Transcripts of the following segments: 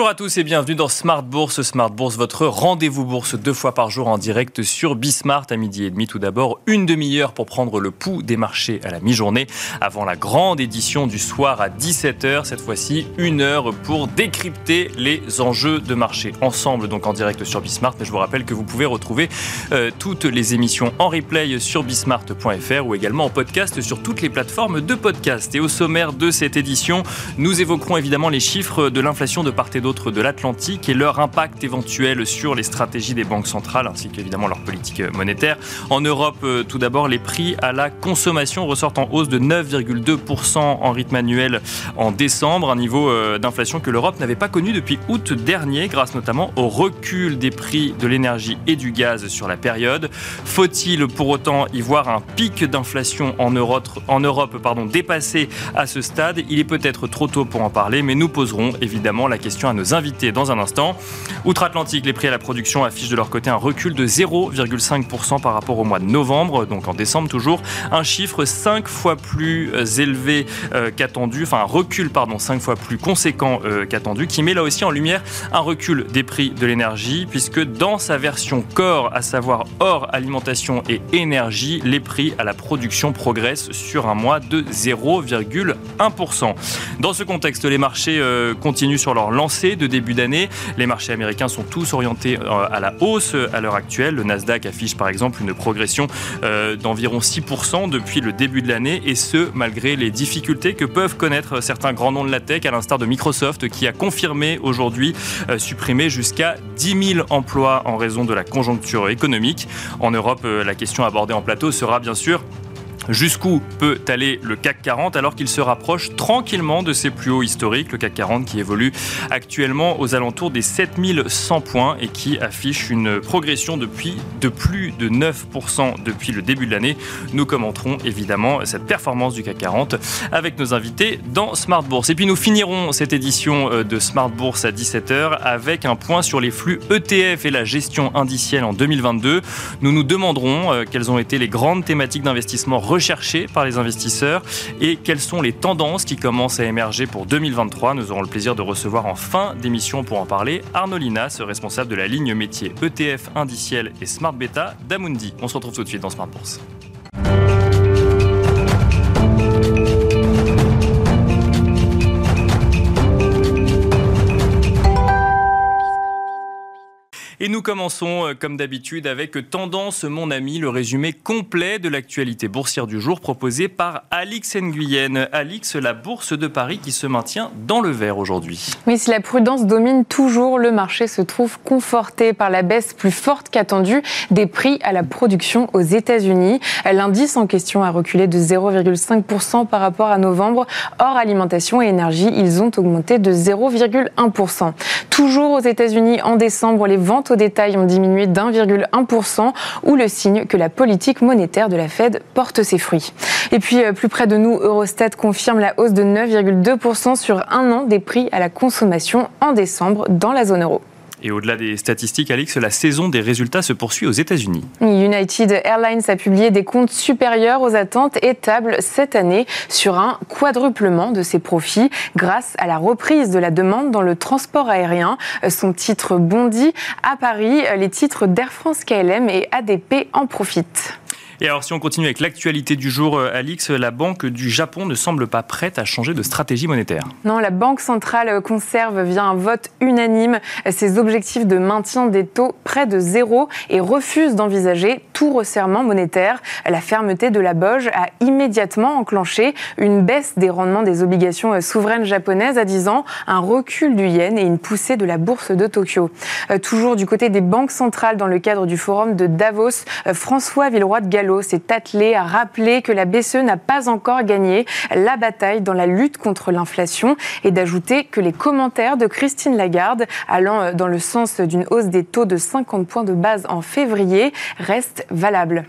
Bonjour à tous et bienvenue dans Smart Bourse. Smart Bourse, votre rendez-vous bourse deux fois par jour en direct sur Bismart à midi et demi. Tout d'abord, une demi-heure pour prendre le pouls des marchés à la mi-journée avant la grande édition du soir à 17h. Cette fois-ci, une heure pour décrypter les enjeux de marché. Ensemble, donc en direct sur Bismart. Mais je vous rappelle que vous pouvez retrouver euh, toutes les émissions en replay sur bismart.fr ou également en podcast sur toutes les plateformes de podcast. Et au sommaire de cette édition, nous évoquerons évidemment les chiffres de l'inflation de part et d'autre de l'Atlantique et leur impact éventuel sur les stratégies des banques centrales ainsi qu'évidemment leur politique monétaire. En Europe, euh, tout d'abord, les prix à la consommation ressortent en hausse de 9,2% en rythme annuel en décembre, un niveau euh, d'inflation que l'Europe n'avait pas connu depuis août dernier grâce notamment au recul des prix de l'énergie et du gaz sur la période. Faut-il pour autant y voir un pic d'inflation en Europe, pardon, dépassé à ce stade? Il est peut-être trop tôt pour en parler, mais nous poserons évidemment la question à nos invités dans un instant. Outre-Atlantique, les prix à la production affichent de leur côté un recul de 0,5% par rapport au mois de novembre, donc en décembre toujours, un chiffre 5 fois plus euh, élevé euh, qu'attendu, enfin un recul pardon 5 fois plus conséquent euh, qu'attendu, qui met là aussi en lumière un recul des prix de l'énergie, puisque dans sa version corps, à savoir hors alimentation et énergie, les prix à la production progressent sur un mois de 0,1%. Dans ce contexte, les marchés continuent sur leur lancée de début d'année. Les marchés américains sont tous orientés euh, à la hausse à l'heure actuelle. Le Nasdaq affiche par exemple une progression euh, d'environ 6% depuis le début de l'année et ce malgré les difficultés que peuvent connaître certains grands noms de la tech à l'instar de Microsoft qui a confirmé aujourd'hui euh, supprimer jusqu'à 10 000 emplois en raison de la conjoncture économique. En Europe, la question abordée en plateau sera bien sûr Jusqu'où peut aller le CAC 40 alors qu'il se rapproche tranquillement de ses plus hauts historiques, le CAC 40 qui évolue actuellement aux alentours des 7100 points et qui affiche une progression depuis de plus de 9% depuis le début de l'année. Nous commenterons évidemment cette performance du CAC 40 avec nos invités dans Smart Bourse. Et puis nous finirons cette édition euh, de Smart Bourse à 17h avec un point sur les flux ETF et la gestion indicielle en 2022. Nous nous demanderons euh, quelles ont été les grandes thématiques d'investissement recherchés par les investisseurs et quelles sont les tendances qui commencent à émerger pour 2023. Nous aurons le plaisir de recevoir en fin d'émission pour en parler Arnaud Linas, responsable de la ligne métier ETF indiciel et Smart Beta d'Amundi. On se retrouve tout de suite dans Smart Bourse. Et nous commençons, euh, comme d'habitude, avec Tendance, mon ami, le résumé complet de l'actualité boursière du jour proposé par Alix Nguyen. Alix, la bourse de Paris qui se maintient dans le vert aujourd'hui. Oui, si la prudence domine toujours, le marché se trouve conforté par la baisse plus forte qu'attendue des prix à la production aux États-Unis. L'indice en question a reculé de 0,5% par rapport à novembre. Hors alimentation et énergie, ils ont augmenté de 0,1%. Toujours aux États-Unis, en décembre, les ventes au détail ont diminué d'1,1%, ou le signe que la politique monétaire de la Fed porte ses fruits. Et puis, euh, plus près de nous, Eurostat confirme la hausse de 9,2% sur un an des prix à la consommation en décembre dans la zone euro. Et au-delà des statistiques, Alix, la saison des résultats se poursuit aux États-Unis. United Airlines a publié des comptes supérieurs aux attentes et cette année sur un quadruplement de ses profits grâce à la reprise de la demande dans le transport aérien. Son titre bondit. À Paris, les titres d'Air France KLM et ADP en profitent. Et alors, si on continue avec l'actualité du jour, euh, Alix, la Banque du Japon ne semble pas prête à changer de stratégie monétaire. Non, la Banque centrale conserve via un vote unanime ses objectifs de maintien des taux près de zéro et refuse d'envisager tout resserrement monétaire. La fermeté de la Boge a immédiatement enclenché une baisse des rendements des obligations souveraines japonaises à 10 ans, un recul du yen et une poussée de la bourse de Tokyo. Euh, toujours du côté des banques centrales dans le cadre du forum de Davos, euh, François Villeroy de Gallo s'est attelé à rappeler que la BCE n'a pas encore gagné la bataille dans la lutte contre l'inflation et d'ajouter que les commentaires de Christine Lagarde allant dans le sens d'une hausse des taux de 50 points de base en février restent valables.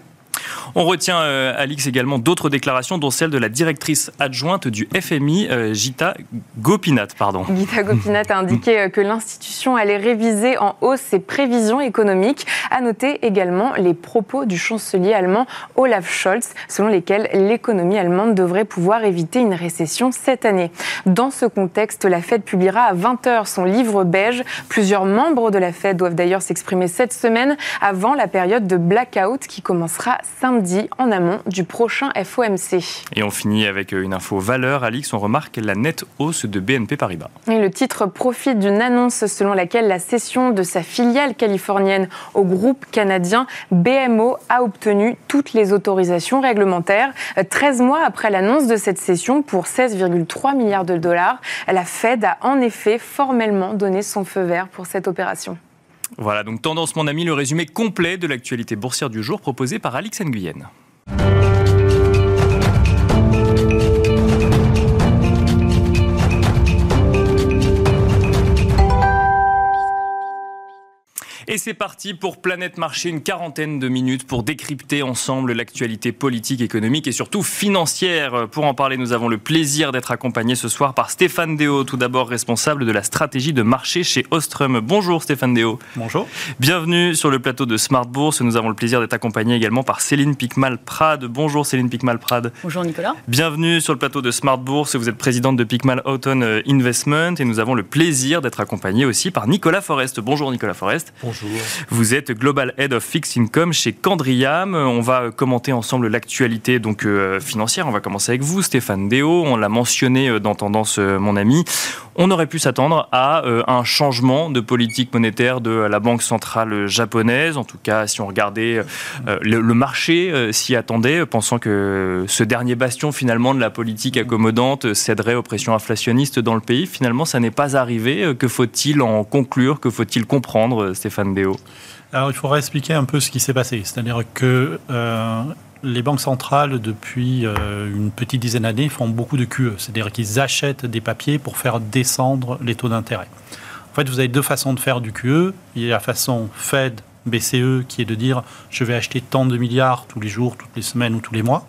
On retient, euh, Alix, également d'autres déclarations, dont celle de la directrice adjointe du FMI, euh, Gita Gopinath. Pardon. Gita Gopinath a indiqué euh, que l'institution allait réviser en hausse ses prévisions économiques. À noter également les propos du chancelier allemand Olaf Scholz, selon lesquels l'économie allemande devrait pouvoir éviter une récession cette année. Dans ce contexte, la Fed publiera à 20h son livre beige. Plusieurs membres de la Fed doivent d'ailleurs s'exprimer cette semaine avant la période de blackout qui commencera samedi en amont du prochain FOMC. Et on finit avec une info valeur. Alix, on remarque la nette hausse de BNP Paribas. Et le titre profite d'une annonce selon laquelle la cession de sa filiale californienne au groupe canadien BMO a obtenu toutes les autorisations réglementaires. 13 mois après l'annonce de cette cession pour 16,3 milliards de dollars, la Fed a en effet formellement donné son feu vert pour cette opération. Voilà, donc Tendance mon ami, le résumé complet de l'actualité boursière du jour proposé par Alix Nguyen. Et c'est parti pour Planète Marché, une quarantaine de minutes pour décrypter ensemble l'actualité politique, économique et surtout financière. Pour en parler, nous avons le plaisir d'être accompagnés ce soir par Stéphane Déo, tout d'abord responsable de la stratégie de marché chez Ostrom. Bonjour Stéphane Déo. Bonjour. Bienvenue sur le plateau de Smart Bourse. Nous avons le plaisir d'être accompagnés également par Céline Picmal-Prade. Bonjour Céline Picmal-Prade. Bonjour Nicolas. Bienvenue sur le plateau de Smart Bourse. Vous êtes présidente de Picmal Autumn Investment et nous avons le plaisir d'être accompagnés aussi par Nicolas Forest. Bonjour Nicolas Forest. Bonjour. Vous êtes Global Head of Fixed Income chez Candriam. On va commenter ensemble l'actualité donc euh, financière. On va commencer avec vous, Stéphane Déo. On l'a mentionné euh, dans Tendance, euh, mon ami. On aurait pu s'attendre à un changement de politique monétaire de la Banque centrale japonaise. En tout cas, si on regardait le, marché s'y attendait, pensant que ce dernier bastion finalement de la politique accommodante céderait aux pressions inflationnistes dans le pays. Finalement, ça n'est pas arrivé. Que faut-il en conclure? Que faut-il comprendre, Stéphane Alors, il faudra expliquer un peu ce qui s'est passé. C'est-à-dire que euh, les banques centrales, depuis euh, une petite dizaine d'années, font beaucoup de QE. C'est-à-dire qu'ils achètent des papiers pour faire descendre les taux d'intérêt. En fait, vous avez deux façons de faire du QE. Il y a la façon Fed, BCE, qui est de dire je vais acheter tant de milliards tous les jours, toutes les semaines ou tous les mois.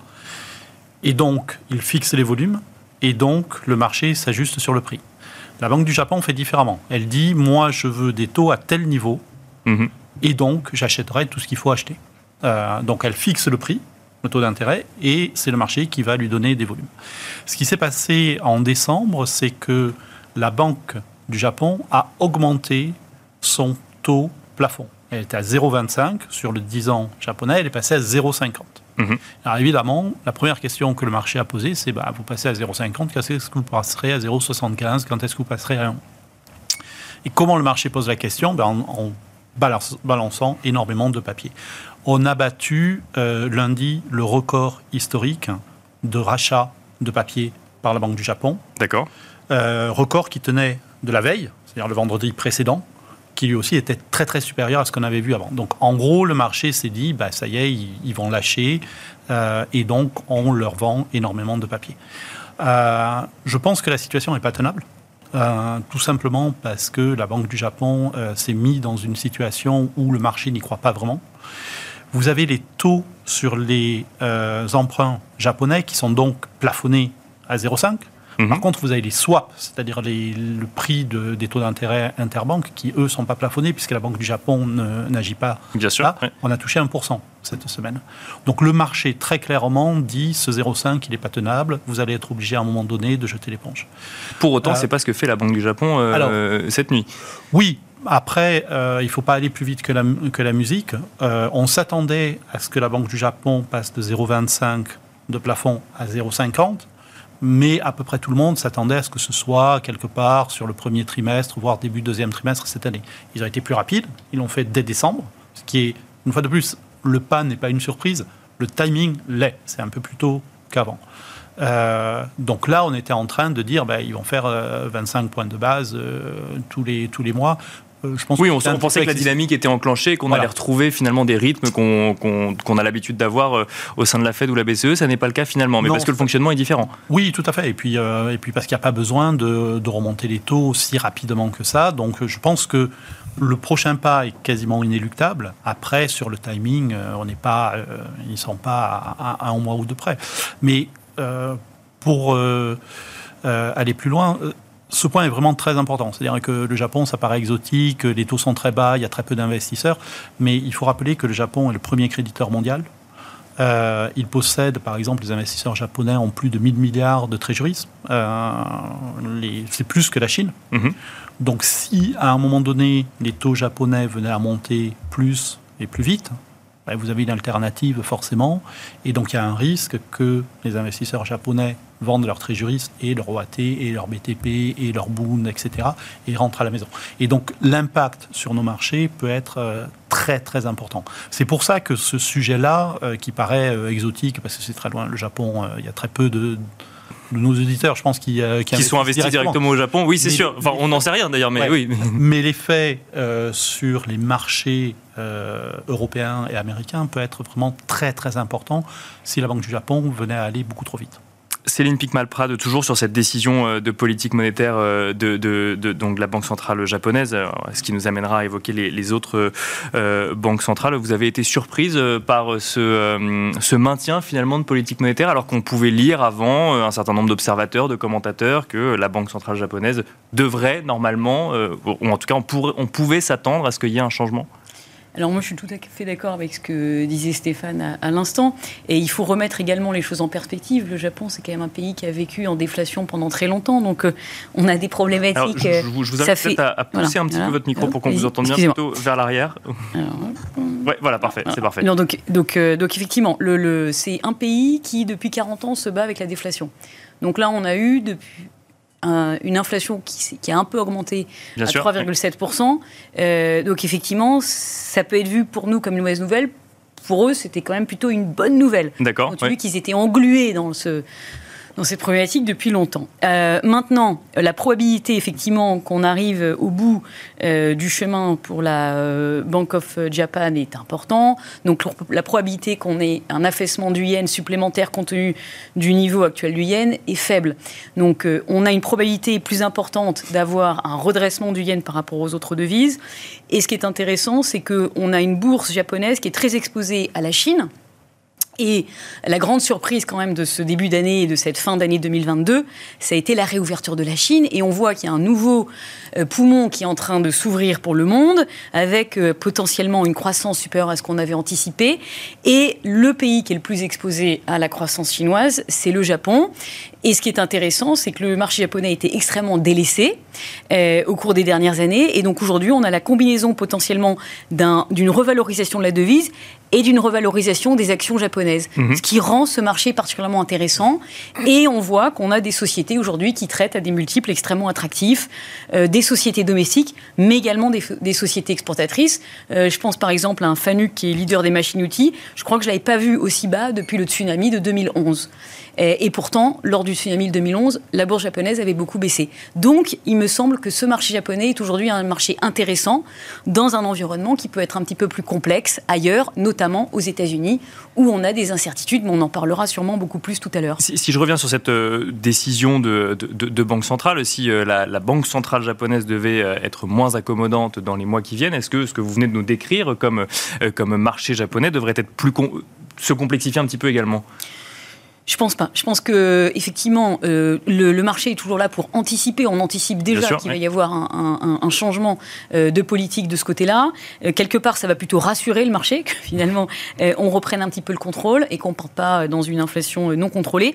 Et donc, ils fixent les volumes. Et donc, le marché s'ajuste sur le prix. La Banque du Japon fait différemment. Elle dit moi, je veux des taux à tel niveau Mhm. Et donc, j'achèterai tout ce qu'il faut acheter. Euh, donc, elle fixe le prix, le taux d'intérêt, et c'est le marché qui va lui donner des volumes. Ce qui s'est passé en décembre, c'est que la Banque du Japon a augmenté son taux plafond. Elle était à 0,25 sur le 10 ans japonais, elle est passée à 0,50. Mhm. Alors évidemment, la première question que le marché a posée, c'est bah, vous passez à 0,50, quand est-ce que vous passerez à 0,75 Quand est-ce que vous passerez à 1 Et comment le marché pose la question? Ben, en balançant énormément de papier. On a battu euh, lundi le record historique de rachat de papier par la Banque du Japon. D'accord. Euh, record qui tenait de la veille, c'est-à-dire le vendredi précédent, qui lui aussi était très très supérieur à ce qu'on avait vu avant. Donc en gros, le marché s'est dit, bah, ça y est, ils, vont lâcher, euh, et donc on leur vend énormément de papier. je pense que la situation n'est pas tenable. Euh, tout simplement parce que la Banque du Japon euh, s'est mise dans une situation où le marché n'y croit pas vraiment. Vous avez les taux sur les euh, emprunts japonais qui sont donc plafonnés à 0,5. Mhm. Par contre, vous avez les swaps, c'est-à-dire le prix des taux d'intérêt interbanques, qui eux ne sont pas plafonnés puisque la Banque du Japon n'agit pas. Bien sûr. On a touché 1% cette semaine. Donc le marché, très clairement, dit ce 0,5, il n'est pas tenable, vous allez être obligé à un moment donné de jeter l'éponge. Pour autant, euh, ce n'est pas ce que fait la Banque du Japon euh, cette nuit. Oui, après, euh, il ne faut pas aller plus vite que la, que la musique. on s'attendait à ce que la Banque du Japon passe de 0,25 de plafond à 0,50 mais à peu près tout le monde s'attendait à ce que ce soit quelque part sur le premier trimestre, voire début deuxième trimestre cette année. Ils ont été plus rapides, ils l'ont fait dès décembre, ce qui est, une fois de plus, le pas n'est pas une surprise, le timing l'est, c'est un peu plus tôt qu'avant. Euh, donc là, on était en train de dire, ben, ils vont faire 25 euh, points de base euh, tous, les, tous les mois. Je pense oui, on, pensait que la dynamique était enclenchée, qu'on allait retrouver finalement des rythmes qu'on a l'habitude d'avoir au sein de la Fed ou la BCE. Ça n'est pas le cas finalement, mais parce que le fonctionnement est différent. Oui, tout à fait. Et puis, et puis parce qu'il n'y a pas besoin de, de, remonter les taux aussi rapidement que ça. Donc, je pense que le prochain pas est quasiment inéluctable. Après, sur le timing, euh, on n'est pas, euh, ils ne sont pas à, un mois ou deux près. Mais euh, pour aller plus loin, ce point est vraiment très important. C'est-à-dire que le Japon, ça paraît exotique, les taux sont très bas, il y a très peu d'investisseurs. Mais il faut rappeler que le Japon est le premier créditeur mondial. il possède, par exemple, les investisseurs japonais ont plus de 1000 milliards de treasuries. c'est plus que la Chine. Mm-hmm. Donc si à un moment donné les taux japonais venaient à monter plus et plus vite, ben, vous avez une alternative forcément, et donc il y a un risque que les investisseurs japonais vendent leurs tréjuristes et leur OAT et leur BTP et leur Boon, etc., et rentrent à la maison. Et donc l'impact sur nos marchés peut être euh, très très important. C'est pour ça que ce sujet-là, euh, qui paraît euh, exotique, parce que c'est très loin, le Japon, il y a très peu de nos auditeurs, je pense, qui, euh, qui, sont investis directement. au Japon. Oui, c'est sûr. Enfin, on n'en sait rien d'ailleurs, mais oui. Mais l'effet euh, sur les marchés euh, européens et américains peut être vraiment très très important si la Banque du Japon venait à aller beaucoup trop vite. Céline Picmal-Prade, toujours sur cette décision euh, de politique monétaire euh, de, la Banque centrale japonaise, euh, ce qui nous amènera à évoquer les, autres banques centrales. Vous avez été surprise par ce, maintien finalement de politique monétaire, alors qu'on pouvait lire avant un certain nombre d'observateurs, de commentateurs, que la Banque centrale japonaise devrait normalement, ou en tout cas on pouvait s'attendre à ce qu'il y ait un changement? Alors moi, je suis tout à fait d'accord avec ce que disait Stéphane à, l'instant. Et il faut remettre également les choses en perspective. Le Japon, c'est quand même un pays qui a vécu en déflation pendant très longtemps. Donc euh, on a des problématiques. je, vous invite fait... à, pousser un petit peu votre micro pour qu'on vous entende bien plutôt vers l'arrière. Ouais, voilà, parfait, c'est parfait. donc, donc, euh, donc effectivement, le, c'est un pays qui, depuis 40 ans, se bat avec la déflation. Donc là, on a eu depuis une inflation qui, a un peu augmenté à 3,7%. Euh, donc effectivement, ça peut être vu pour nous comme une mauvaise nouvelle. Pour eux, c'était quand même plutôt une bonne nouvelle. D'accord. Qu'ils étaient englués dans ce, dans ces problématiques depuis longtemps. Euh, maintenant, la probabilité effectivement qu'on arrive au bout euh, du chemin pour la euh, Bank of Japan est important. Donc la probabilité qu'on ait un affaissement du yen supplémentaire compte tenu du niveau actuel du yen est faible. Donc on a une probabilité plus importante d'avoir un redressement du yen par rapport aux autres devises. Et ce qui est intéressant, c'est qu'on a une bourse japonaise qui est très exposée à la Chine et la grande surprise quand même de ce début d'année et de cette fin d'année 2022, ça a été la réouverture de la Chine. Et on voit qu'il y a un nouveau poumon qui est en train de s'ouvrir pour le monde, avec euh, potentiellement une croissance supérieure à ce qu'on avait anticipé. Et le pays qui est le plus exposé à la croissance chinoise, c'est le Japon. Et ce qui est intéressant, c'est que le marché japonais a été extrêmement délaissé euh, au cours des dernières années. Et donc aujourd'hui, on a la combinaison potentiellement d'une revalorisation de la devise et d'une revalorisation des actions japonaises, mhm. ce qui rend ce marché particulièrement intéressant. Et on voit qu'on a des sociétés aujourd'hui qui traitent à des multiples extrêmement attractifs, euh, des sociétés domestiques, mais également des, sociétés exportatrices. Euh, je pense par exemple à un Fanuc qui est leader des machines-outils. Je crois que je l'avais pas vu aussi bas depuis le tsunami de 2011. Et, pourtant, lors du tsunami de 2011, la bourse japonaise avait beaucoup baissé. Donc, il me semble que ce marché japonais est aujourd'hui un marché intéressant dans un environnement qui peut être un petit peu plus complexe ailleurs, notamment aux États-Unis, où on a des incertitudes, mais on en parlera sûrement beaucoup plus tout à l'heure. Si, je reviens sur cette euh, décision de, Banque centrale, si euh, la, Banque centrale japonaise devait euh, être moins accommodante dans les mois qui viennent, est-ce que ce que vous venez de nous décrire comme, comme marché japonais devrait être plus se complexifier un petit peu également? Je pense pas. Je pense que effectivement, euh, le, marché est toujours là pour anticiper. On anticipe déjà qu'il va y avoir un, changement euh, de politique de ce côté-là. Euh, quelque part, ça va plutôt rassurer le marché que finalement on reprenne un petit peu le contrôle et qu'on ne parte pas dans une inflation non contrôlée.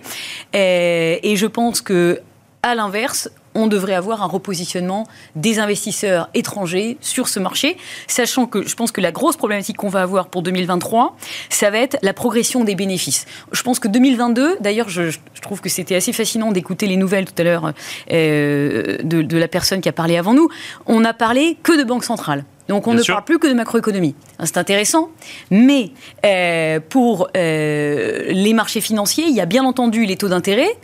et je pense que à l'inverse, on devrait avoir un repositionnement des investisseurs étrangers sur ce marché, sachant que je pense que la grosse problématique qu'on va avoir pour 2023, ça va être la progression des bénéfices. Je pense que 2022, d'ailleurs, je, trouve que c'était assez fascinant d'écouter les nouvelles tout à l'heure euh, de, la personne qui a parlé avant nous. On n'a parlé que de banque centrale. Donc on ne parle plus que de macroéconomie. C'est intéressant, mais euh, pour euh, les marchés financiers, il y a bien entendu les taux d'intérêt,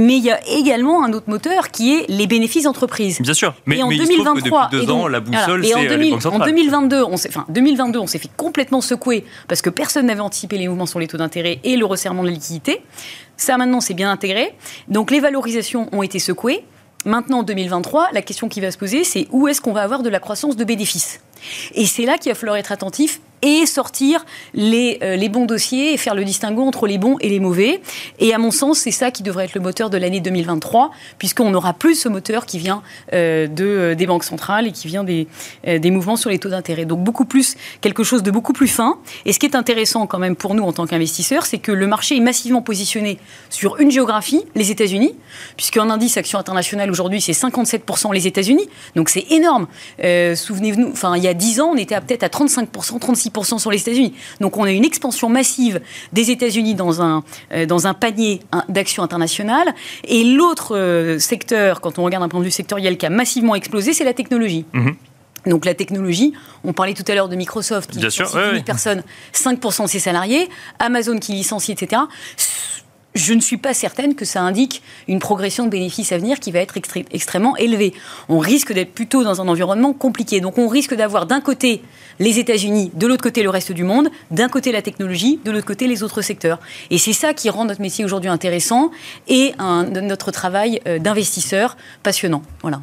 Mais il y a également un autre moteur qui est les bénéfices d'entreprise. Bien sûr, mais, et en mais 2023, il se trouve que depuis deux ans, la boussole, c'est 2000, les banques centrales. en 2022, on s'est, enfin 2022, on s'est fait complètement secouer parce que personne n'avait anticipé les mouvements sur les taux d'intérêt et le resserrement de la liquidité. Ça maintenant, c'est bien intégré. Donc les valorisations ont été secouées. Maintenant, en 2023, la question qui va se poser, c'est où est-ce qu'on va avoir de la croissance de bénéfices? Et c'est là qu'il va falloir être attentif et sortir les, euh, les bons dossiers et faire le distinguo entre les bons et les mauvais. Et à mon sens, c'est ça qui devrait être le moteur de l'année 2023, puisqu'on n'aura plus ce moteur qui vient euh, de, euh, des banques centrales et qui vient des, des mouvements sur les taux d'intérêt. Donc beaucoup plus, quelque chose de beaucoup plus fin. Et ce qui est intéressant quand même pour nous en tant qu'investisseurs, c'est que le marché est massivement positionné sur une géographie, les États-Unis, puisqu'en indice action internationale aujourd'hui, c'est 57% les États-Unis. Donc c'est énorme. Souvenez-vous, il y a 10 ans, on était peut-être à 35%, 36% sur les États-Unis. Donc on a une expansion massive des États-Unis dans un, euh, dans un panier d'actions internationales. Et l'autre euh, secteur, quand on regarde d'un point de vue sectoriel, qui a massivement explosé, c'est la technologie. Mhm. Donc la technologie, on parlait tout à l'heure de Microsoft, qui Bien sûr, licencie ouais, 10 000 ouais. personnes, 5% de ses salariés, Amazon qui licencie, etc. Je ne suis pas certaine que ça indique une progression de bénéfices à venir qui va être extré- extrêmement élevée. On risque d'être plutôt dans un environnement compliqué. Donc on risque d'avoir d'un côté les États-Unis, de l'autre côté le reste du monde, d'un côté la technologie, de l'autre côté les autres secteurs. Et c'est ça qui rend notre métier aujourd'hui intéressant et un- notre travail euh, d'investisseur passionnant. Voilà.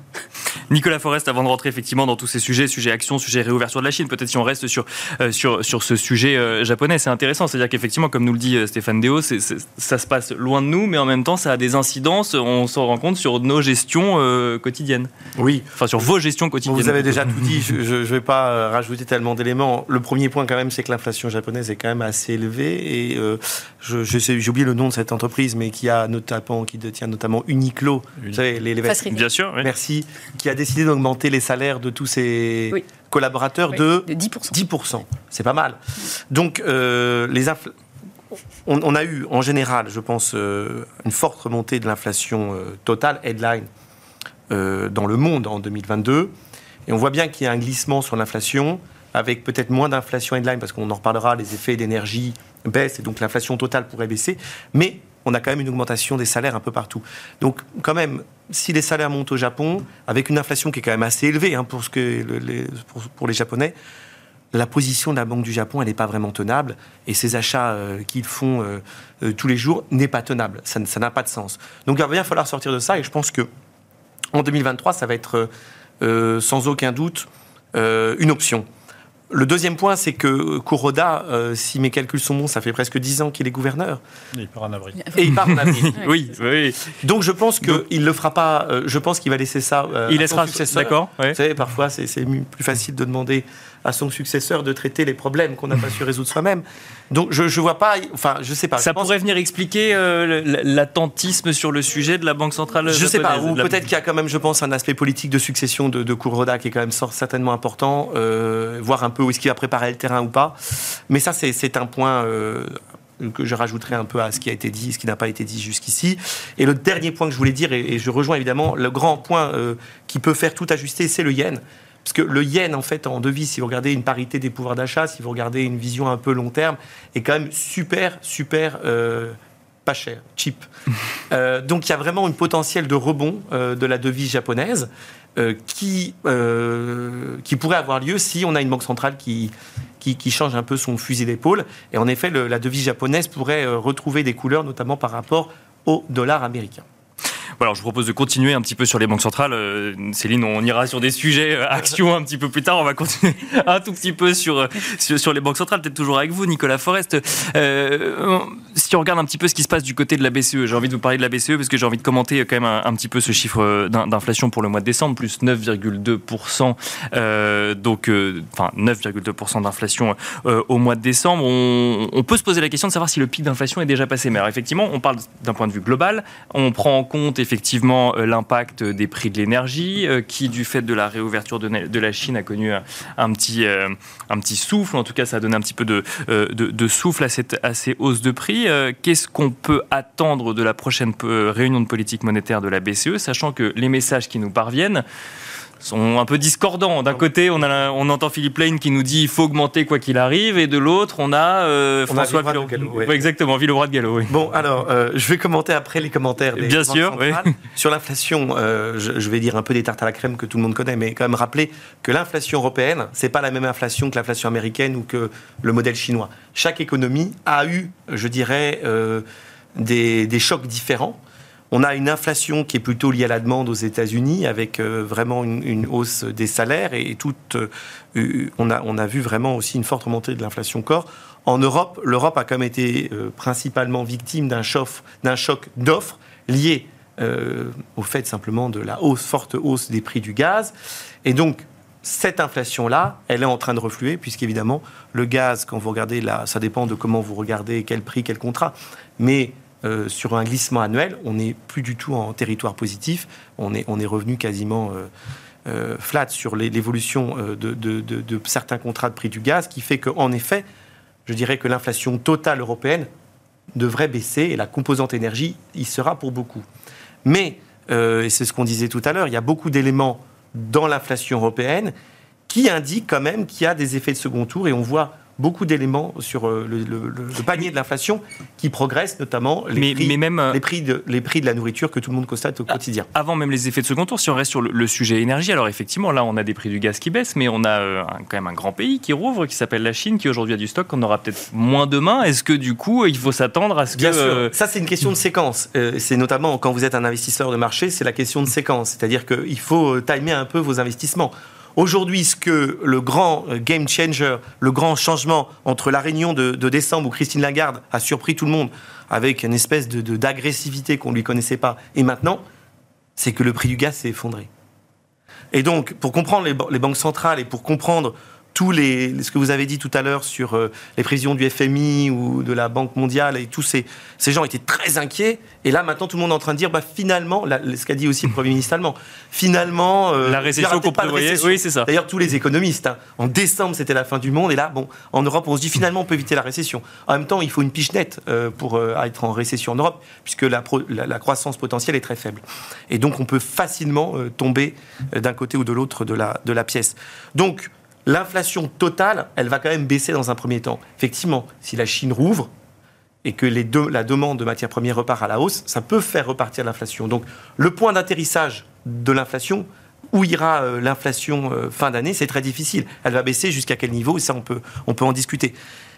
Nicolas Forest, avant de rentrer effectivement dans tous ces sujets, sujet action, sujet réouverture de la Chine, peut-être si on reste sur, euh, sur, sur ce sujet euh, japonais, c'est intéressant. C'est-à-dire qu'effectivement, comme nous le dit euh, Stéphane Deo, ça se passe loin de nous, mais en même temps, ça a des incidences, on s'en rend compte, sur nos gestions euh, quotidiennes. Oui. Enfin, sur vos gestions quotidiennes. vous avez déjà tout dit, je ne vais pas euh, rajouter tellement d'éléments. Le premier point quand même, c'est que l'inflation japonaise est quand même assez élevée et euh, je, je sais, j'ai oublié le nom de cette entreprise, mais qui a notamment, qui détient notamment Uniqlo, vous savez, les, les. Bien sûr, oui. Merci, qui a décidé d'augmenter les salaires de tous ses Oui. collaborateurs Oui, de de 10%. 10%. C'est pas mal. Donc, euh, les infl- on, a eu en général, je pense, euh, une forte remontée de l'inflation euh, totale, headline, euh, dans le monde en 2022. Et on voit bien qu'il y a un glissement sur l'inflation, avec peut-être moins d'inflation headline, parce qu'on en reparlera, les effets d'énergie baissent, et donc l'inflation totale pourrait baisser. Mais on a quand même une augmentation des salaires un peu partout. Donc, quand même, si les salaires montent au Japon, avec une inflation qui est quand même assez élevée hein, pour, ce que pour les Japonais, la position de la Banque du Japon, elle n'est pas vraiment tenable. Et ces achats euh, qu'ils font euh, euh, tous les jours n'est pas tenable. Ça n'a pas de sens. Donc, il va bien falloir sortir de ça. Et je pense que en 2023, ça va être sans aucun doute euh, une option. Le deuxième point, c'est que Kuroda, euh, si mes calculs sont bons, ça fait presque 10 ans qu'il est gouverneur. Il part en avril. Et il part en avril. Oui, oui. Donc je pense qu'il ne le fera pas. euh, je pense qu'il va laisser ça. euh, Il à son laissera. successeur. D'accord. ouais. Vous savez, parfois, c'est plus facile de demander à son successeur de traiter les problèmes qu'on n'a pas su résoudre soi-même. Donc, je ne vois pas. Enfin, je sais pas. Ça pourrait venir expliquer euh, l'attentisme sur le sujet de la Banque centrale Je sais pas, ou la- peut-être qu'il y a quand même, je pense, un aspect politique de succession de, de Kuroda qui est quand même certainement important, euh, voir un peu où est-ce qu'il va préparer le terrain ou pas. Mais ça, c'est- un point euh, que je rajouterai un peu à ce qui a été dit, ce qui n'a pas été dit jusqu'ici. Et le dernier point que je voulais dire, et, je rejoins évidemment, le grand point qui peut faire tout ajuster, c'est le yen. Parce que le yen, en fait, en devise, si vous regardez une parité des pouvoirs d'achat, si vous regardez une vision un peu long terme, est quand même super, super euh, pas cher, cheap. Euh, donc il y a vraiment une potentiel de rebond euh, de la devise japonaise qui, qui pourrait avoir lieu si on a une banque centrale qui, qui, qui change un peu son fusil d'épaule. Et en effet, le- la devise japonaise pourrait retrouver des couleurs, notamment par rapport au dollar américain. Voilà, je vous propose de continuer un petit peu sur les banques centrales. Euh, Céline, on ira sur des sujets euh, actions un petit peu plus tard. On va continuer un tout petit peu sur, euh, sur, sur les banques centrales, peut-être toujours avec vous, Nicolas Forest. Si on regarde un petit peu ce qui se passe du côté de la BCE, j'ai envie de vous parler de la BCE parce que j'ai envie de commenter quand même un, petit peu ce chiffre d'in- d'inflation pour le mois de décembre, plus 9,2%. Euh, donc, euh, enfin, 9,2% d'inflation au mois de décembre. On, on peut se poser la question de savoir si le pic d'inflation est déjà passé. Mais alors, effectivement, on parle d'un point de vue global. On prend en compte effectivement euh, l'impact des prix de l'énergie, euh, qui, du fait de la réouverture de, la Chine, a connu un, un petit, euh, un petit souffle. En tout cas, ça a donné un petit peu de, euh, souffle à, cette, à ces hausses de prix. Euh, Qu'est-ce qu'on peut attendre de la prochaine euh, réunion de politique monétaire de la BCE, sachant que les messages qui nous parviennent sont un peu discordants. D'un côté, on, a, on entend Philippe Lane qui nous dit il faut augmenter quoi qu'il arrive, et de l'autre, on a euh, On François Villeroy de Gallo, ouais. exactement, Villeroy de Gallo. Oui. Bon, alors, euh, je vais commenter après les commentaires des Bien sûr. Sur l'inflation, euh, je, je vais dire un peu des tartes à la crème que tout le monde connaît, mais quand même rappeler que l'inflation européenne, c'est pas la même inflation que l'inflation américaine ou que le modèle chinois. Chaque économie a eu, je dirais, euh, des, des chocs différents. On a une inflation qui est plutôt liée à la demande aux États-Unis, avec euh, vraiment une, hausse des salaires et, toute. euh, on, a, on a vu vraiment aussi une forte remontée de l'inflation corps. En Europe, l'Europe a quand même été euh, principalement victime d'un choc, d'offres lié euh, au fait simplement de la forte hausse des prix du gaz. Et donc, cette inflation-là, elle est en train de refluer, puisqu'évidemment, le gaz, quand vous regardez là, ça dépend de comment vous regardez, quel prix, quel contrat. Mais euh, sur un glissement annuel, on n'est plus du tout en territoire positif. On est, on est revenu quasiment euh, euh, flat sur l'évolution de, de- de- certains contrats de prix du gaz, qui fait qu'en effet, je dirais que l'inflation totale européenne devrait baisser et la composante énergie y sera pour beaucoup. Mais, et c'est ce qu'on disait tout à l'heure, il y a beaucoup d'éléments dans l'inflation européenne qui indiquent quand même qu'il y a des effets de second tour et on voit beaucoup d'éléments sur euh, le, le- le- le panier de l'inflation qui progressent, notamment les, Mais, prix, mais même euh, les, prix de, les prix de la nourriture que tout le monde constate au quotidien. avant même les effets de second tour, si on reste sur le, le sujet énergie, alors effectivement, là, on a des prix du gaz qui baissent, mais on a euh, un- quand même un grand pays qui rouvre, qui s'appelle la Chine, qui aujourd'hui a du stock, qu'on aura peut-être moins demain. Est-ce que du coup, il faut s'attendre à ce que... Sûr. euh, Ça, c'est une question de séquence. Euh, c'est notamment quand vous êtes un investisseur de marché, c'est la question de séquence. C'est-à-dire qu'il faut timer un peu vos investissements. Aujourd'hui, ce que le grand game changer, le grand changement entre la réunion de, décembre où Christine Lagarde a surpris tout le monde avec une espèce de- de- d'agressivité qu'on ne lui connaissait pas, et maintenant, c'est que le prix du gaz s'est effondré. Et donc, pour comprendre les banques centrales et pour comprendre tous les, ce que vous avez dit tout à l'heure sur euh, les prévisions du FMI ou de la Banque mondiale et tous ces, ces gens étaient très inquiets. Et là, maintenant, tout le monde est en train de dire, bah, finalement, ce qu'a dit aussi le Premier ministre allemand, finalement, euh, La récession qu'on prévoyait, oui, c'est ça. D'ailleurs, tous les économistes, hein, en décembre, c'était la fin du monde. Et là, bon, en Europe, on se dit finalement, on peut éviter la récession. En même temps, il faut une pichenette euh, pour euh, être en récession en Europe, puisque la, pro- la- la croissance potentielle est très faible. Et donc, on peut facilement tomber d'un côté ou de l'autre de la, de la pièce. Donc, l'inflation totale, elle va quand même baisser dans un premier temps. Effectivement, si la Chine rouvre, et que la demande de matières premières repart à la hausse, ça peut faire repartir l'inflation. Donc le point d'atterrissage de l'inflation, où ira euh, l'inflation euh, fin d'année, c'est très difficile. Elle va baisser jusqu'à quel niveau Et ça, on peut, on peut en discuter.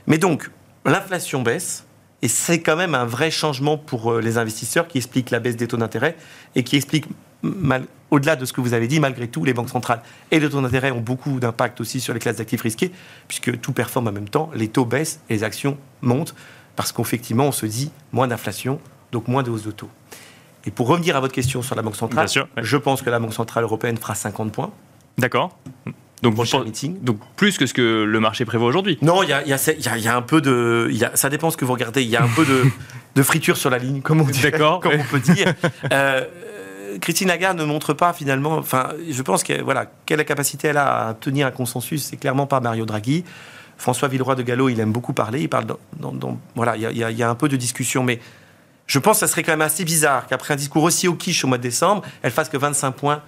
Mais donc, l'inflation baisse, et c'est quand même un vrai changement pour euh, les investisseurs qui explique la baisse des taux d'intérêt et qui explique, mal- au-delà de ce que vous avez dit, malgré tout, les banques centrales et les taux d'intérêt ont beaucoup d'impact aussi sur les classes d'actifs risqués, puisque tout performe en même temps, les taux baissent et les actions montent, parce qu'effectivement, on se dit moins d'inflation, donc moins de hausse de taux. Et pour revenir à votre question sur la Banque centrale, Bien sûr, ouais. je pense que la Banque centrale européenne fera 50 points D'accord. Donc, plus que ce que le marché prévoit aujourd'hui. Non, il y a, il y a- il y a- il y a un peu de. y ça dépend ce que vous regardez. Il y a un peu de, de friture sur la ligne, comme on, dit, comme on peut dire. Euh, Christine Lagarde ne montre pas finalement. Enfin, je pense que voilà, quelle capacité elle a à tenir un consensus, c'est clairement pas Mario Draghi. François Villeroy de Gallo, il aime beaucoup parler. Il parle voilà, il y a un peu de discussion, mais je pense que ça serait quand même assez bizarre qu'après un discours aussi au quiche au mois de décembre, elle fasse que 25 points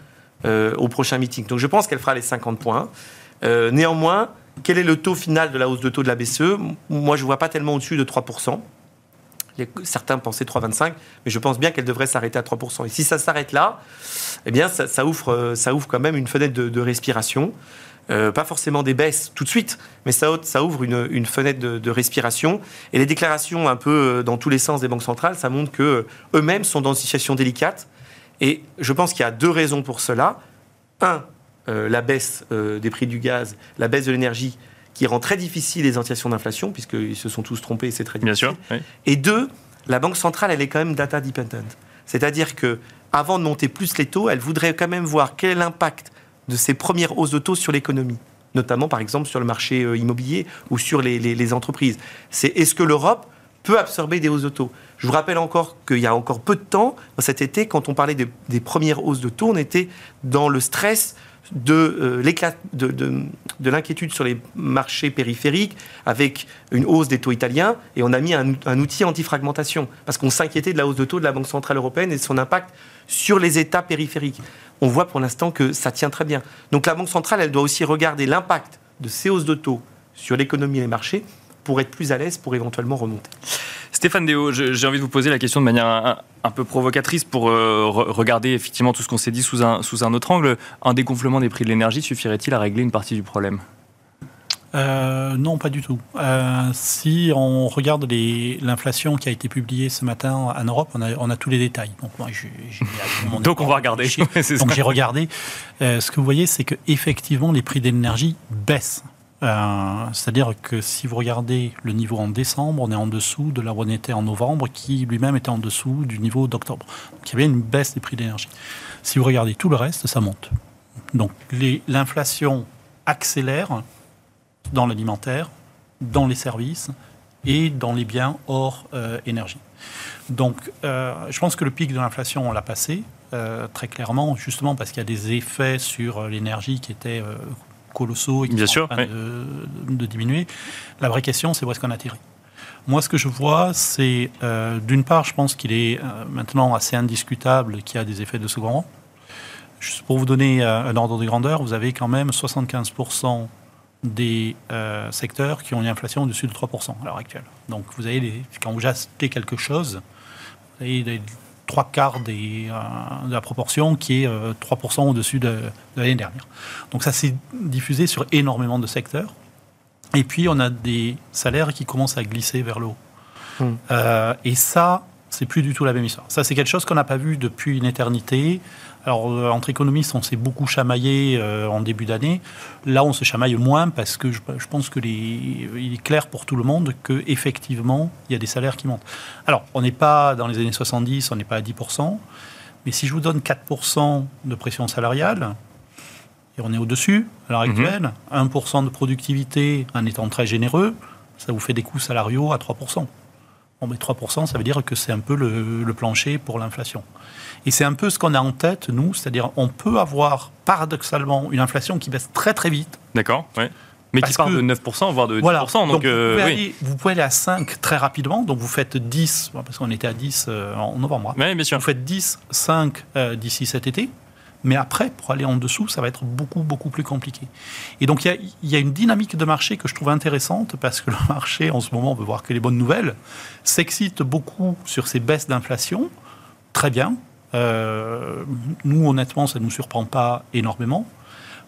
euh, au prochain meeting. Donc je pense qu'elle fera les 50 points. Euh, néanmoins, quel est le taux final de la hausse de taux de la BCE Moi, je ne vois pas tellement au-dessus de 3%. Certains pensaient 3,25, mais je pense bien qu'elle devrait s'arrêter à 3%. Et si ça s'arrête là, eh bien, ça, ouvre, euh, ça ouvre quand même une fenêtre de, respiration. Euh, pas forcément des baisses tout de suite, mais ça, ouvre une, fenêtre de, respiration. Et les déclarations un peu euh, dans tous les sens des banques centrales, ça montre que euh, eux-mêmes sont dans une situation délicate. Et je pense qu'il y a deux raisons pour cela. Un, la baisse des prix du gaz, la baisse de l'énergie, qui rend très difficile les anticipations d'inflation, puisqu'ils se sont tous trompés et c'est très Bien difficile. sûr. oui. Et deux, la Banque centrale, elle est quand même data dependent. C'est-à-dire que avant de monter plus les taux, elle voudrait quand même voir quel est l'impact de ces premières hausses de taux sur l'économie, notamment par exemple sur le marché euh, immobilier ou sur les, les- les entreprises. C'est est-ce que l'Europe peut absorber des hausses de taux? Je vous rappelle encore qu'il y a encore peu de temps, cet été, quand on parlait des, des premières hausses de taux, on était dans le stress de euh, de, de- de l'inquiétude sur les marchés périphériques avec une hausse des taux italiens et on a mis un, un outil anti-fragmentation parce qu'on s'inquiétait de la hausse de taux de la Banque centrale européenne et de son impact sur les États périphériques. on voit pour l'instant que ça tient très bien. Donc la Banque centrale, elle doit aussi regarder l'impact de ces hausses de taux sur l'économie et les marchés pour être plus à l'aise pour éventuellement remonter. Stéphane Déo, j'ai envie de vous poser la question de manière un, peu provocatrice pour euh, regarder effectivement tout ce qu'on s'est dit sous un, sous un autre angle. Un dégonflement des prix de l'énergie suffirait-il à régler une partie du problème? Euh, non, pas du tout. Euh, si on regarde l'inflation qui a été publiée ce matin en Europe, on a, tous les détails. Donc, Donc on va regarder. Donc j'ai regardé. ce que vous voyez, c'est que effectivement les prix de l'énergie baissent. Euh, c'est-à-dire que si vous regardez le niveau en décembre, on est en dessous de là où on était en novembre, qui lui-même était en dessous du niveau d'octobre. Donc il y avait une baisse des prix d'énergie. Si vous regardez tout le reste, ça monte. Donc l'inflation accélère dans l'alimentaire, dans les services et dans les biens hors euh, énergie. Donc euh, je pense que le pic de l'inflation, on l'a passé. très clairement, justement parce qu'il y a des effets sur l'énergie qui étaient colossaux et qui Bien sont sûr, en train de, diminuer. La vraie question, c'est où est-ce qu'on atterrit moi, ce que je vois, c'est euh, d'une part, je pense qu'il est euh, maintenant assez indiscutable qu'il y a des effets de second rang. Juste pour vous donner euh, un ordre de grandeur, vous avez quand même 75% des secteurs qui ont une inflation au-dessus de 3% à l'heure actuelle. Donc, vous avez quand vous achetez quelque chose, vous avez des, trois quarts des, euh, de la proportion qui est 3% euh, au-dessus de, l'année dernière. Donc ça s'est diffusé sur énormément de secteurs. Et puis on a des salaires qui commencent à glisser vers le haut. Hmm. Euh, et ça, c'est plus du tout la même histoire. Ça, c'est quelque chose qu'on n'a pas vu depuis une éternité. Alors, euh, entre économistes, on s'est beaucoup chamaillé euh, en début d'année. Là, on se chamaille moins parce que je, pense que il est clair pour tout le monde qu'effectivement, il y a des salaires qui montent. Alors, on n'est pas dans les années 70, on n'est pas à 10%, mais si je vous donne 4% de pression salariale, et on est au-dessus à l'heure mhm. actuelle, 1% de productivité en étant très généreux, ça vous fait des coûts salariaux à 3%. Bon, mais 3%, ça veut dire que c'est un peu le, plancher pour l'inflation. Et c'est un peu ce qu'on a en tête, nous, c'est-à-dire on peut avoir paradoxalement une inflation qui baisse très très vite. D'accord, oui. Mais qui part de 9%, voire de 10%. Voilà. Donc, euh, vous, pouvez aller, vous, pouvez aller, à 5 très rapidement. Donc vous faites 10, parce qu'on était à 10 euh, en novembre. Hein. Oui, bien sûr. Vous faites 10, 5 euh, d'ici cet été. Mais après, pour aller en dessous, ça va être beaucoup, beaucoup plus compliqué. Et donc, il y, a une dynamique de marché que je trouve intéressante parce que le marché, en ce moment, on veut voir que les bonnes nouvelles, s'excite beaucoup sur ces baisses d'inflation. Très bien. Euh, nous, honnêtement, ça ne nous surprend pas énormément.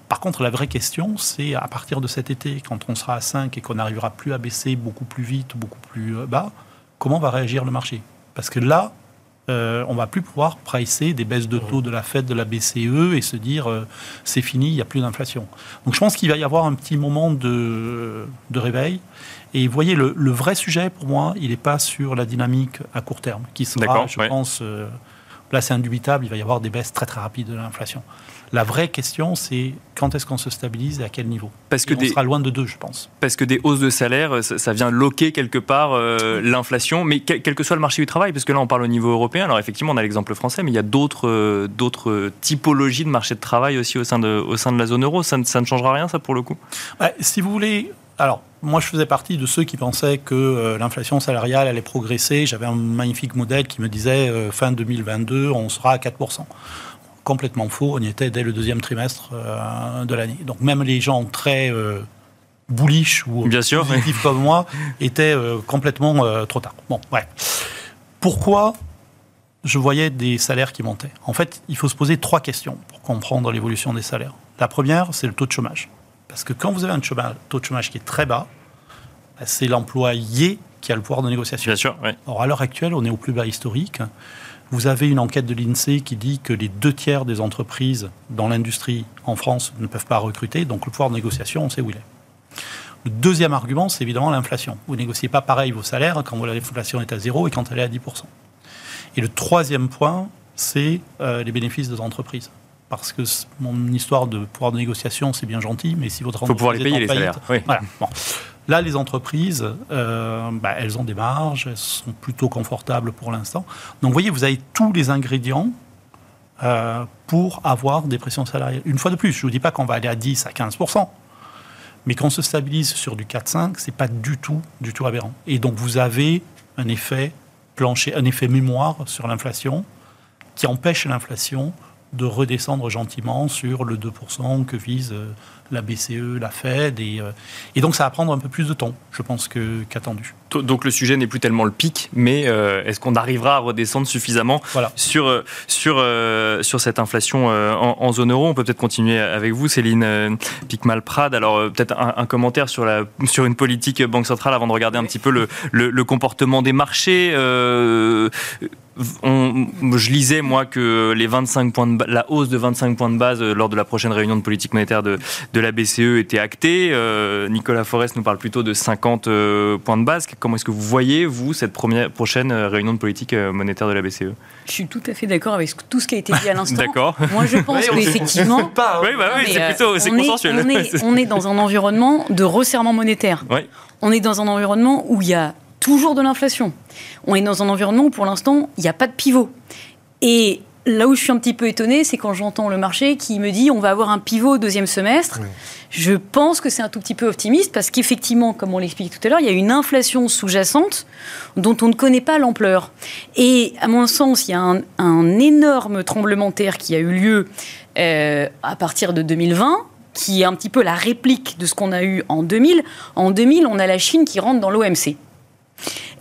Par contre, la vraie question, c'est à partir de cet été, quand on sera à 5 et qu'on n'arrivera plus à baisser beaucoup plus vite, beaucoup plus euh, bas, comment va réagir le marché? Parce que là, euh, on va plus pouvoir pricer des baisses de taux de la Fed, de la BCE et se dire euh, c'est fini, il n'y a plus d'inflation. Donc je pense qu'il va y avoir un petit moment de, réveil. Et vous voyez, le, vrai sujet pour moi, il n'est pas sur la dynamique à court terme, qui sera, je pense, euh, là c'est indubitable, il va y avoir des baisses très très rapides de l'inflation. La vraie question, c'est quand est-ce qu'on se stabilise et à quel niveau Parce que on sera loin de deux, je pense. Parce que des hausses de salaire, euh, ça, vient loquer quelque part euh, l'inflation, mais quel, que soit le marché du travail, parce que là on parle au niveau européen, alors effectivement on a l'exemple français, mais il y a d'autres euh, d'autres typologies de marché de travail aussi au sein de, au sein de la zone euro. Ça, ça ne changera rien, ça, pour le coup? Si vous voulez, alors, moi, je faisais partie de ceux qui pensaient que l'inflation salariale allait progresser. J'avais un magnifique modèle qui me disait fin 2022, on sera à 4% complètement faux. On y était dès le deuxième trimestre euh, de l'année. Donc même les gens très euh, bullish ou Bien sûr, positifs comme moi étaient euh, complètement trop tard. Bon, ouais. Pourquoi je voyais des salaires qui montaient? En fait, il faut se poser trois questions pour comprendre l'évolution des salaires. La première, c'est le taux de chômage. Parce que quand vous avez un taux de chômage qui est très bas, bah, c'est l'employé qui a le pouvoir de négociation. Bien sûr, oui. Or, à l'heure actuelle, on est au plus bas historique. Vous avez une enquête de l'INSEE qui dit que les deux tiers des entreprises dans l'industrie en France ne peuvent pas recruter, donc le pouvoir de négociation, on sait où il est. Le deuxième argument, c'est évidemment l'inflation. Vous ne négociez pas pareil vos salaires quand l'inflation est à zéro et quand elle est à 10%. Et le troisième point, c'est euh, les bénéfices des entreprises. Parce que mon histoire de pouvoir de négociation, c'est bien gentil, mais si votre entreprise. Il faut pouvoir les payer, les salaires. Voilà. Là, les entreprises, euh, bah, elles ont des marges, elles sont plutôt confortables pour l'instant. Donc, vous voyez, vous avez tous les ingrédients euh, pour avoir des pressions salariales. Une fois de plus, je ne vous dis pas qu'on va aller à 10, à 15% mais qu'on se stabilise sur du 4-5, ce n'est pas du tout, du tout aberrant. Et donc, vous avez un effet plancher, un effet mémoire sur l'inflation qui empêche l'inflation de redescendre gentiment sur le 2% que vise euh, la BCE, la Fed. Et, euh, et, donc ça va prendre un peu plus de temps, je pense, qu'attendu. donc le sujet n'est plus tellement le pic, mais euh, est-ce qu'on arrivera à redescendre suffisamment voilà. sur, sur, sur cette inflation en, zone euro? On peut peut-être continuer avec vous, Céline Picmal-Prade. Alors peut-être un, commentaire sur, la, sur une politique banque centrale avant de regarder un petit peu le, le, le comportement des marchés je lisais moi que les 25 points de la hausse de 25 points de base euh, lors de la prochaine réunion de politique monétaire de, de la BCE était actée. Euh, Nicolas Forest nous parle plutôt de 50 euh, points de base. Comment est-ce que vous voyez vous cette première prochaine réunion de politique monétaire de la BCE Je suis tout à fait d'accord avec tout ce qui a été dit à l'instant. d'accord. Moi je pense qu'effectivement, hein. oui, bah oui, c'est plutôt c'est consensuel. on, est, on est dans un environnement de resserrement monétaire. Oui. On est dans un environnement où il y a toujours de l'inflation. On est dans un environnement où pour l'instant, il n'y a pas de pivot. Et là où je suis un petit peu étonnée, c'est quand j'entends le marché qui me dit on va avoir un pivot au deuxième semestre. Je pense que c'est un tout petit peu optimiste parce qu'effectivement, comme on l'explique tout à l'heure, il y a une inflation sous-jacente dont on ne connaît pas l'ampleur. Et à mon sens, il y a un, énorme tremblement de terre qui a eu lieu euh, à partir de 2020 qui est un petit peu la réplique de ce qu'on a eu en 2000. En 2000, on a la Chine qui rentre dans l'OMC.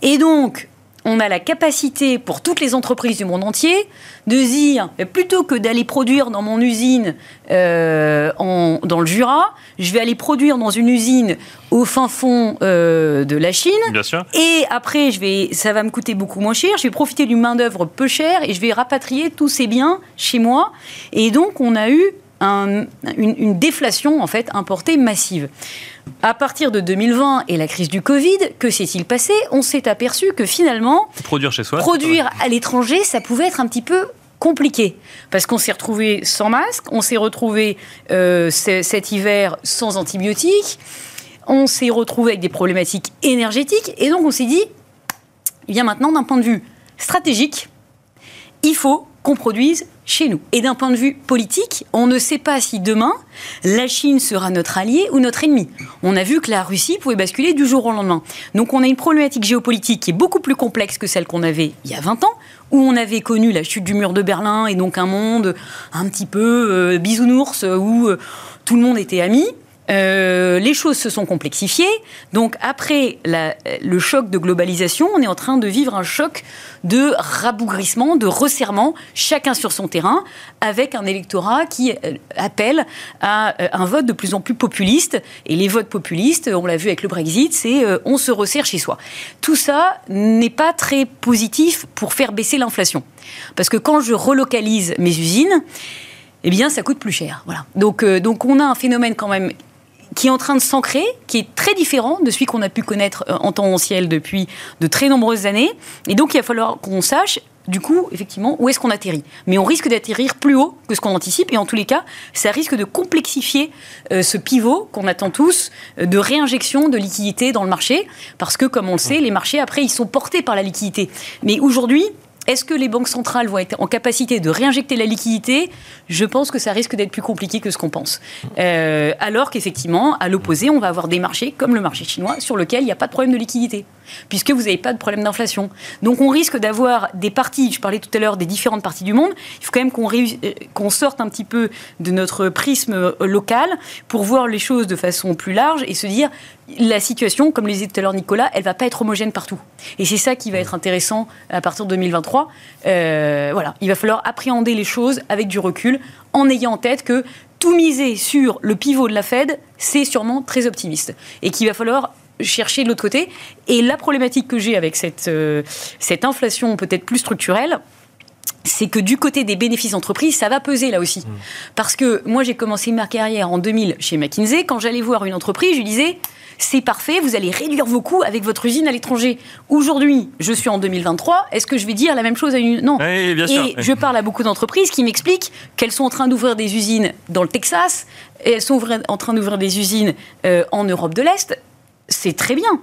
Et donc, on a la capacité pour toutes les entreprises du monde entier de dire, plutôt que d'aller produire dans mon usine euh, dans le Jura, je vais aller produire dans une usine au fin fond euh, de la Chine. Bien sûr. Et après, je vais, ça va me coûter beaucoup moins cher. Je vais profiter d'une main d'œuvre peu chère et je vais rapatrier tous ces biens chez moi. Et donc, on a eu une, une, déflation en fait importée massive. À partir de 2020 et la crise du Covid, que s'est-il passé? On s'est aperçu que finalement, produire chez soi, produire à l'étranger, ça pouvait être un petit peu compliqué. Parce qu'on s'est retrouvé sans masque, on s'est retrouvé euh, cet hiver sans antibiotiques, on s'est retrouvé avec des problématiques énergétiques et donc on s'est dit, bien maintenant d'un point de vue stratégique, il faut qu'on produise chez nous. Et d'un point de vue politique, on ne sait pas si demain, la Chine sera notre allié ou notre ennemi. On a vu que la Russie pouvait basculer du jour au lendemain. Donc on a une problématique géopolitique qui est beaucoup plus complexe que celle qu'on avait il y a 20 ans, où on avait connu la chute du mur de Berlin et donc un monde un petit peu euh, bisounours, où euh, tout le monde était ami. Euh, les choses se sont complexifiées. Donc après le choc de globalisation, on est en train de vivre un choc de rabougrissement, de resserrement, chacun sur son terrain, avec un électorat qui euh, appelle à euh, un vote de plus en plus populiste. Et les votes populistes, on l'a vu avec le Brexit, c'est on se resserre chez soi. Tout ça n'est pas très positif pour faire baisser l'inflation. Parce que quand je relocalise mes usines, eh bien, ça coûte plus cher. Voilà. Donc, donc, on a un phénomène quand même qui est en train de s'ancrer, qui est très différent de celui qu'on a pu connaître euh, en temps ancien depuis de très nombreuses années. Et donc, il va falloir qu'on sache du coup, effectivement, où est-ce qu'on atterrit Mais on risque d'atterrir plus haut que ce qu'on anticipe, et en tous les cas, ça risque de complexifier euh, ce pivot qu'on attend tous euh, de réinjection de liquidité dans le marché, parce que, comme on le sait, les marchés, après, ils sont portés par la liquidité. Mais aujourd'hui, est-ce que les banques centrales vont être en capacité de réinjecter la liquidité? Je pense que ça risque d'être plus compliqué que ce qu'on pense. Euh, alors qu'effectivement, à l'opposé, on va avoir des marchés comme le marché chinois sur lequel il n'y a pas de problème de liquidité puisque vous n'avez pas de problème d'inflation. Donc on risque d'avoir des parties, je parlais tout à l'heure des différentes parties du monde, il faut quand même qu'on euh, sorte un petit peu de notre prisme euh, local pour voir les choses de façon plus large et se dire la situation, comme le disait tout à l'heure Nicolas, elle va pas être homogène partout. Et c'est ça qui va être intéressant à partir de 2023. Euh, voilà, il va falloir appréhender les choses avec du recul, en ayant en tête que tout miser sur le pivot de la Fed, c'est sûrement très optimiste. Et qu'il va falloir chercher de l'autre côté. Et la problématique que j'ai avec cette, euh, cette inflation peut-être plus structurelle, c'est que du côté des bénéfices d'entreprise, ça va peser là aussi. Mmh. Parce que moi, j'ai commencé ma carrière en 2000 chez McKinsey. Quand j'allais voir une entreprise, je lui disais c'est parfait, vous allez réduire vos coûts avec votre usine à l'étranger. Aujourd'hui, je suis en 2023, est-ce que je vais dire la même chose à une... Non. bien sûr. Et je parle à beaucoup d'entreprises qui m'expliquent qu'elles sont en train d'ouvrir des usines dans le Texas, et elles sont en train d'ouvrir des usines euh, en Europe de l'Est c'est très bien,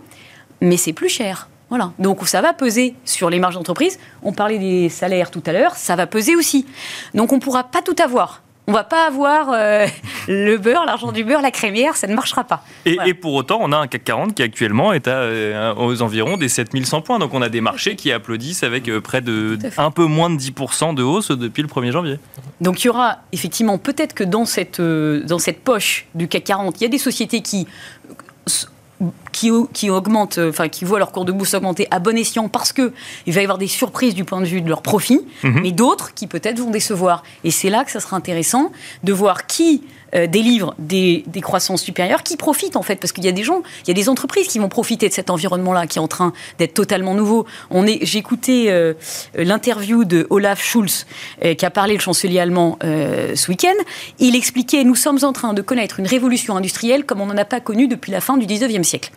mais c'est plus cher. Voilà. Donc ça va peser sur les marges d'entreprise. On parlait des salaires tout à l'heure, ça va peser aussi. Donc on ne pourra pas tout avoir. on va pas avoir euh, le beurre, l'argent du beurre, la crémière, ça ne marchera pas. Et, et, pour autant, on a un CAC 40 qui actuellement est à, euh, aux environs des 7100 points. Donc on a des marchés qui applaudissent avec euh, près de un peu moins de 10% de hausse depuis le 1er janvier. Donc il y aura effectivement peut-être que dans cette, dans cette poche du CAC 40, il y a des sociétés qui qui, qui augmentent, euh, enfin qui voient leur cours de bourse augmenter à bon escient parce que il va y avoir des surprises du point de vue de leur profit, mhm. mais d'autres qui peut-être vont décevoir. Et c'est là que ça sera intéressant de voir qui euh, délivre des, des, croissances supérieures, qui profitent en fait, parce qu'il y a des gens, il y a des entreprises qui vont profiter de cet environnement-là, qui est en train d'être totalement nouveau. On est, j'ai écouté euh, l'interview de Olaf Schulz, qui a parlé le chancelier allemand ce week-end. Il expliquait nous sommes en train de connaître une révolution industrielle comme on n'en a pas connu depuis la fin du 19e siècle.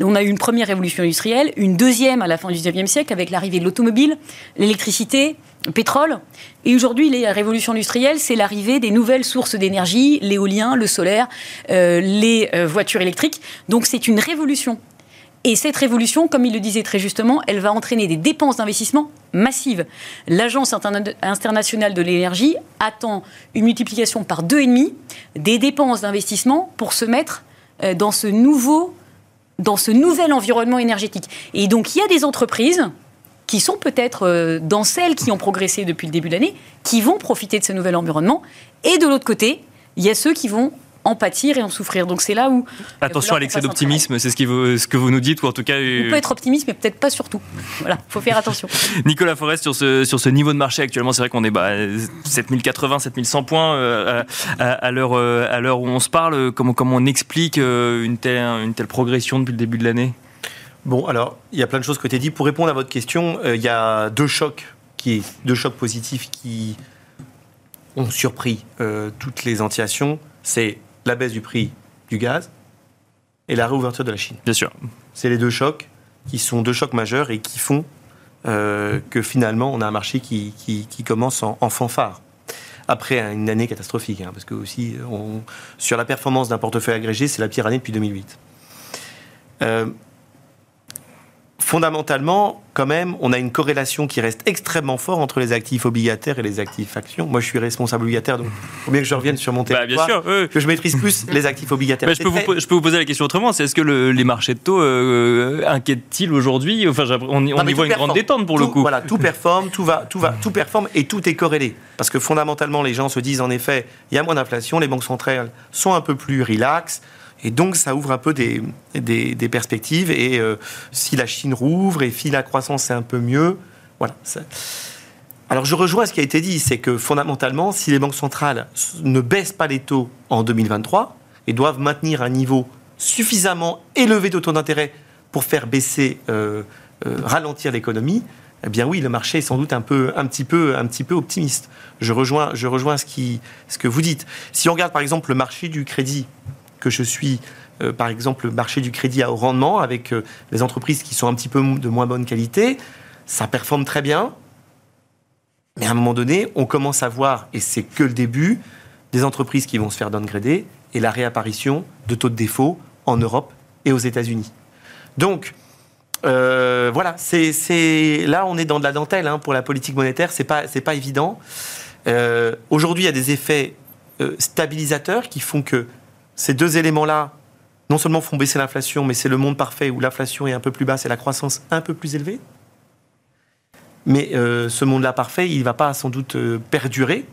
On a eu une première révolution industrielle, une deuxième à la fin du 19e siècle avec l'arrivée de l'automobile, l'électricité, le pétrole. Et aujourd'hui, la révolution industrielle, c'est l'arrivée des nouvelles sources d'énergie, l'éolien, le solaire, euh, les euh, voitures électriques. Donc c'est une révolution. Et cette révolution, comme il le disait très justement, elle va entraîner des dépenses d'investissement massives. L'Agence internationale de l'énergie attend une multiplication par deux et demi des dépenses d'investissement pour se mettre euh, dans ce nouveau dans ce nouvel environnement énergétique. Et donc, il y a des entreprises qui sont peut-être euh, dans celles qui ont progressé depuis le début de l'année, qui vont profiter de ce nouvel environnement. Et de l'autre côté, il y a ceux qui vont en pâtir et en souffrir. Donc c'est là où... Attention à l'excès d'optimisme, c'est ce, ce, que vous nous dites, ou en tout cas... On peut être optimiste, mais peut-être pas surtout. Voilà, il faut faire attention. Nicolas Forest, sur ce, sur ce niveau de marché actuellement, c'est vrai qu'on est bah, 7080, 7100 points euh, à, l'heure, euh, à l'heure où on se parle. Comment, comment on explique euh, une telle, une telle progression depuis le début de l'année? Bon, alors, il y a plein de choses que tu as dit. Pour répondre à votre question, il y a deux chocs, qui, deux chocs positifs qui ont surpris toutes les antiations. C'est la baisse du prix du gaz et la réouverture de la Chine. Bien sûr. C'est les deux chocs qui sont deux chocs majeurs et qui font euh, que finalement on a un marché qui, qui, commence en, fanfare. Après une année catastrophique, hein, parce que aussi on, sur la performance d'un portefeuille agrégé, c'est la pire année depuis 2008 fondamentalement, quand même, on a une corrélation qui reste extrêmement forte entre les actifs obligataires et les actifs actions. Moi, je suis responsable obligataire, donc il faut bien que je revienne sur mon bah, territoire, bien sûr, que je maîtrise plus les actifs obligataires. je, peux vous, je, peux vous, poser la question autrement, c'est est-ce que les marchés de taux euh, inquiètent-ils aujourd'hui? Enfin, on, y voit une grande détente pour le coup. Voilà, tout performe, tout va, tout va, tout performe et tout est corrélé. Parce que fondamentalement, les gens se disent en effet, il y a moins d'inflation, les banques centrales sont un peu plus relax. Et donc, ça ouvre un peu des, perspectives. Et euh, si la Chine rouvre et si la croissance est un peu mieux, voilà. Alors, je rejoins ce qui a été dit, c'est que fondamentalement, si les banques centrales ne baissent pas les taux en 2023 et doivent maintenir un niveau suffisamment élevé de taux d'intérêt pour faire baisser, euh, euh, ralentir l'économie, eh bien oui, le marché est sans doute un, peu, un, petit, peu, un petit peu optimiste. Je rejoins, je rejoins ce, qui, ce que vous dites. Si on regarde par exemple le marché du crédit, que je suis, euh, par exemple, le marché du crédit à haut rendement avec euh, les entreprises qui sont un petit peu de moins bonne qualité, ça performe très bien. Mais à un moment donné, on commence à voir, et c'est que le début, des entreprises qui vont se faire downgrader et la réapparition de taux de défaut en Europe et aux États-Unis. Donc, euh, voilà, c'est là on est dans de la dentelle hein, pour la politique monétaire, c'est pas c'est pas évident. Aujourd'hui, il y a des effets stabilisateurs qui font que ces deux éléments-là, non seulement font baisser l'inflation, mais c'est le monde parfait où l'inflation est un peu plus basse et la croissance un peu plus élevée. Mais euh, ce monde-là parfait, il ne va pas sans doute euh, perdurer.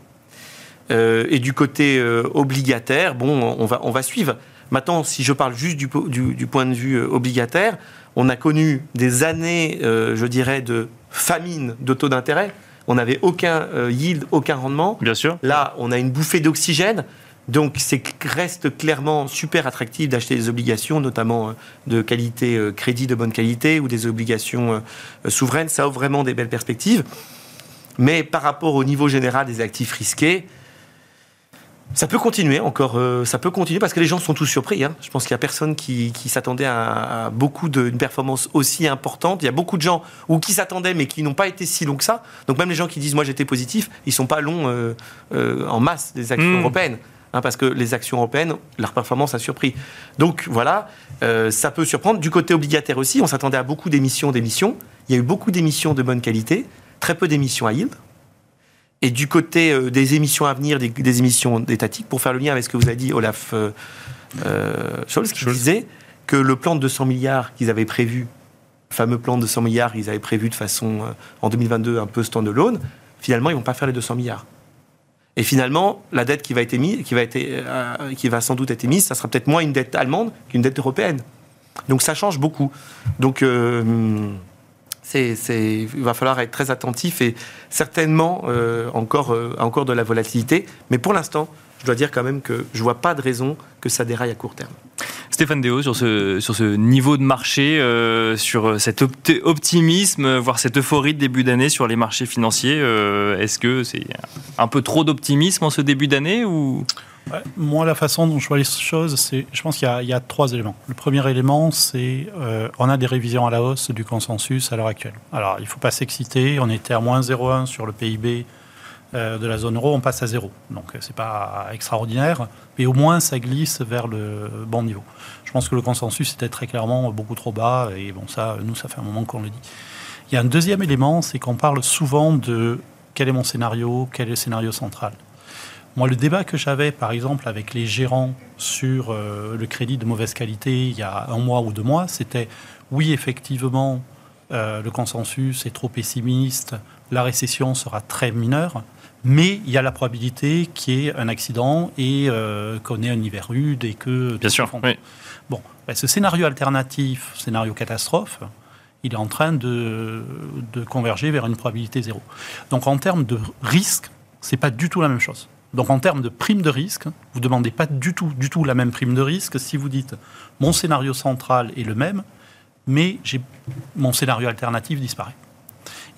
Euh, et du côté obligataire, bon, on va, on va suivre. Maintenant, si je parle juste du, du point de vue obligataire, on a connu des années, je dirais, de famine de taux d'intérêt. On n'avait aucun yield, aucun rendement. Bien sûr. Là, on a une bouffée d'oxygène. Donc, c'est reste clairement super attractif d'acheter des obligations, notamment euh, de qualité euh, crédit de bonne qualité ou des obligations euh, souveraines. Ça offre vraiment des belles perspectives. Mais par rapport au niveau général des actifs risqués, ça peut continuer encore, ça peut continuer parce que les gens sont tous surpris. Hein. Je pense qu'il n'y a personne qui, s'attendait à, beaucoup d'une performance aussi importante. Il y a beaucoup de gens ou qui s'attendaient mais qui n'ont pas été si longs que ça. Donc même les gens qui disent moi j'étais positif, ils sont pas longs en masse des actions mmh. européennes. Hein, parce que les actions européennes, leur performance a surpris. Donc voilà, euh, ça peut surprendre. Du côté obligataire aussi, on s'attendait à beaucoup d'émissions d'émissions. Il y a eu beaucoup d'émissions de bonne qualité, très peu d'émissions à yield. Et du côté euh, des émissions à venir, des, émissions étatiques, pour faire le lien avec ce que vous avez dit, Olaf euh, Scholz, qui disait que le plan de 200 milliards qu'ils avaient prévu, le fameux plan de 200 milliards qu'ils avaient prévu de façon, en 2022, un peu stand-alone, finalement, ils ne vont pas faire les 200 milliards. Et finalement, la dette qui va, être qui, va être, qui va sans doute être émise, ça sera peut-être moins une dette allemande qu'une dette européenne. Donc ça change beaucoup. Donc c'est, il va falloir être très attentif et certainement euh, encore, euh, encore de la volatilité. Mais pour l'instant, je dois dire quand même que je ne vois pas de raison que ça déraille à court terme. Stéphane Déo, sur ce, sur ce niveau de marché, euh, sur cet optimisme, voire cette euphorie de début d'année sur les marchés financiers, est-ce que c'est un peu trop d'optimisme en ce début d'année ou? Moi, la façon dont je vois les choses, c'est, je pense qu'il y, a trois éléments. Le premier élément, c'est euh, on a des révisions à la hausse du consensus à l'heure actuelle. Alors, il ne faut pas s'exciter. On était à moins 0,1 sur le PIB euh, de la zone euro, on passe à zéro. Donc, ce n'est pas extraordinaire, mais au moins, ça glisse vers le bon niveau. Je pense que le consensus était très clairement beaucoup trop bas, et bon, ça, nous, ça fait un moment qu'on le dit. Il y a un deuxième élément, c'est qu'on parle souvent de quel est mon scénario, quel est le scénario central. Moi, le débat que j'avais, par exemple, avec les gérants sur euh, le crédit de mauvaise qualité il y a un mois ou deux mois, c'était oui, effectivement, euh, le consensus est trop pessimiste, la récession sera très mineure, mais il y a la probabilité qu'il y ait un accident et euh, qu'on ait un hiver rude et que... Bien sûr, oui. Bon, ben, ce scénario alternatif, scénario catastrophe, il est en train de, de converger vers une probabilité zéro. Donc en termes de risque, c'est pas du tout la même chose. Donc en termes de prime de risque, vous ne demandez pas du tout, du tout la même prime de risque si vous dites mon scénario central est le même, mais mon scénario alternatif disparaît.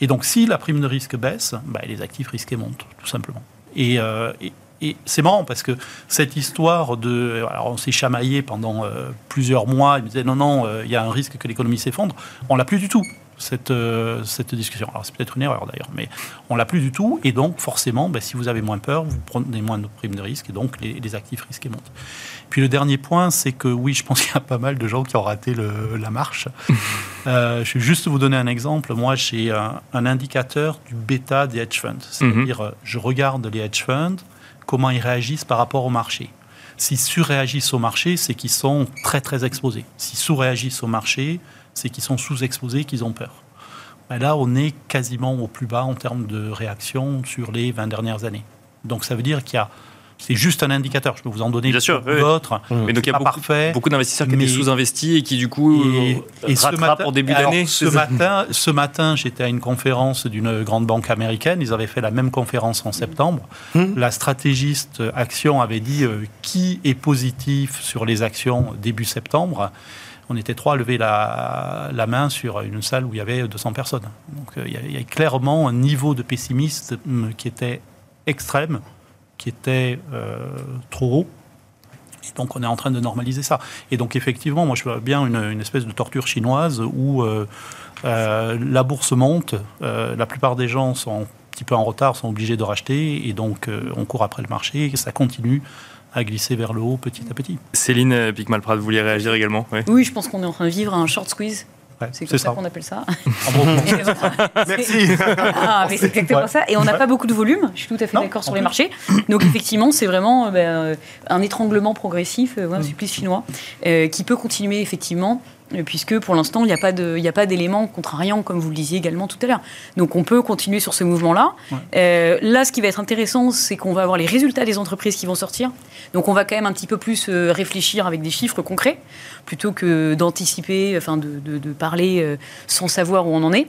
Et donc si la prime de risque baisse, bah, les actifs risqués montent, tout simplement. Euh, et, c'est marrant parce que cette histoire de... Alors on s'est chamaillé pendant euh, plusieurs mois, il me disait non, non, euh, il y a un risque que l'économie s'effondre. On l'a plus du tout cette, euh, cette discussion. Alors c'est peut-être une erreur d'ailleurs, mais on l'a plus du tout. Et donc forcément, ben, si vous avez moins peur, vous prenez moins de primes de risque et donc les, actifs risqués montent. Puis le dernier point, c'est que oui, je pense qu'il y a pas mal de gens qui ont raté la marche. euh, je vais juste vous donner un exemple. Moi, j'ai un, indicateur du bêta des hedge funds. C'est-à-dire, mhm. je regarde les hedge funds, comment ils réagissent par rapport au marché. S'ils surréagissent au marché, c'est qu'ils sont très très exposés. S'ils sous-réagissent au marché, c'est qu'ils sont sous-exposés, qu'ils ont peur. Ben là, on est quasiment au plus bas en termes de réaction sur les 20 dernières années. Donc ça veut dire qu'il y a c'est juste un indicateur. Je peux vous en donner d'autres. Mais donc il y a beaucoup, beaucoup d'investisseurs qui étaient sous-investis et qui du coup et, et rattrapent en début d'année. Ce matin, ce matin, j'étais à une conférence d'une grande banque américaine. Ils avaient fait la même conférence en septembre. Hum. La stratégiste Action avait dit euh, qui est positif sur les actions début septembre? On était trois à lever la, main sur une salle où il y avait 200 personnes. Donc euh, il y, a, clairement un niveau de pessimisme qui était extrême, qui était euh, trop haut. Et donc on est en train de normaliser ça. Et donc effectivement, moi je vois bien une, espèce de torture chinoise où euh, la bourse monte, la plupart des gens sont un petit peu en retard, sont obligés de racheter, et donc on court après le marché, et ça continue à glisser vers le haut petit à petit. Céline Picmalprat, vous vouliez réagir également? Oui, je pense qu'on est en train de vivre un short squeeze. C'est comme ça, qu'on appelle ça. Merci. Ah, c'est exactement ça. Et on n'a pas beaucoup de volume. Je suis tout à fait d'accord sur les marchés. Donc effectivement, c'est vraiment euh, ben, euh, un étranglement progressif, euh, un mm. supplice chinois, qui peut continuer effectivement puisque pour l'instant, il n'y a pas d'éléments contrariants, comme vous le disiez également tout à l'heure. Donc on peut continuer sur ce mouvement-là. Euh, là, ce qui va être intéressant, c'est qu'on va avoir les résultats des entreprises qui vont sortir. Donc on va quand même un petit peu plus euh, réfléchir avec des chiffres concrets, plutôt que d'anticiper, enfin de, de, parler euh, sans savoir où on en est.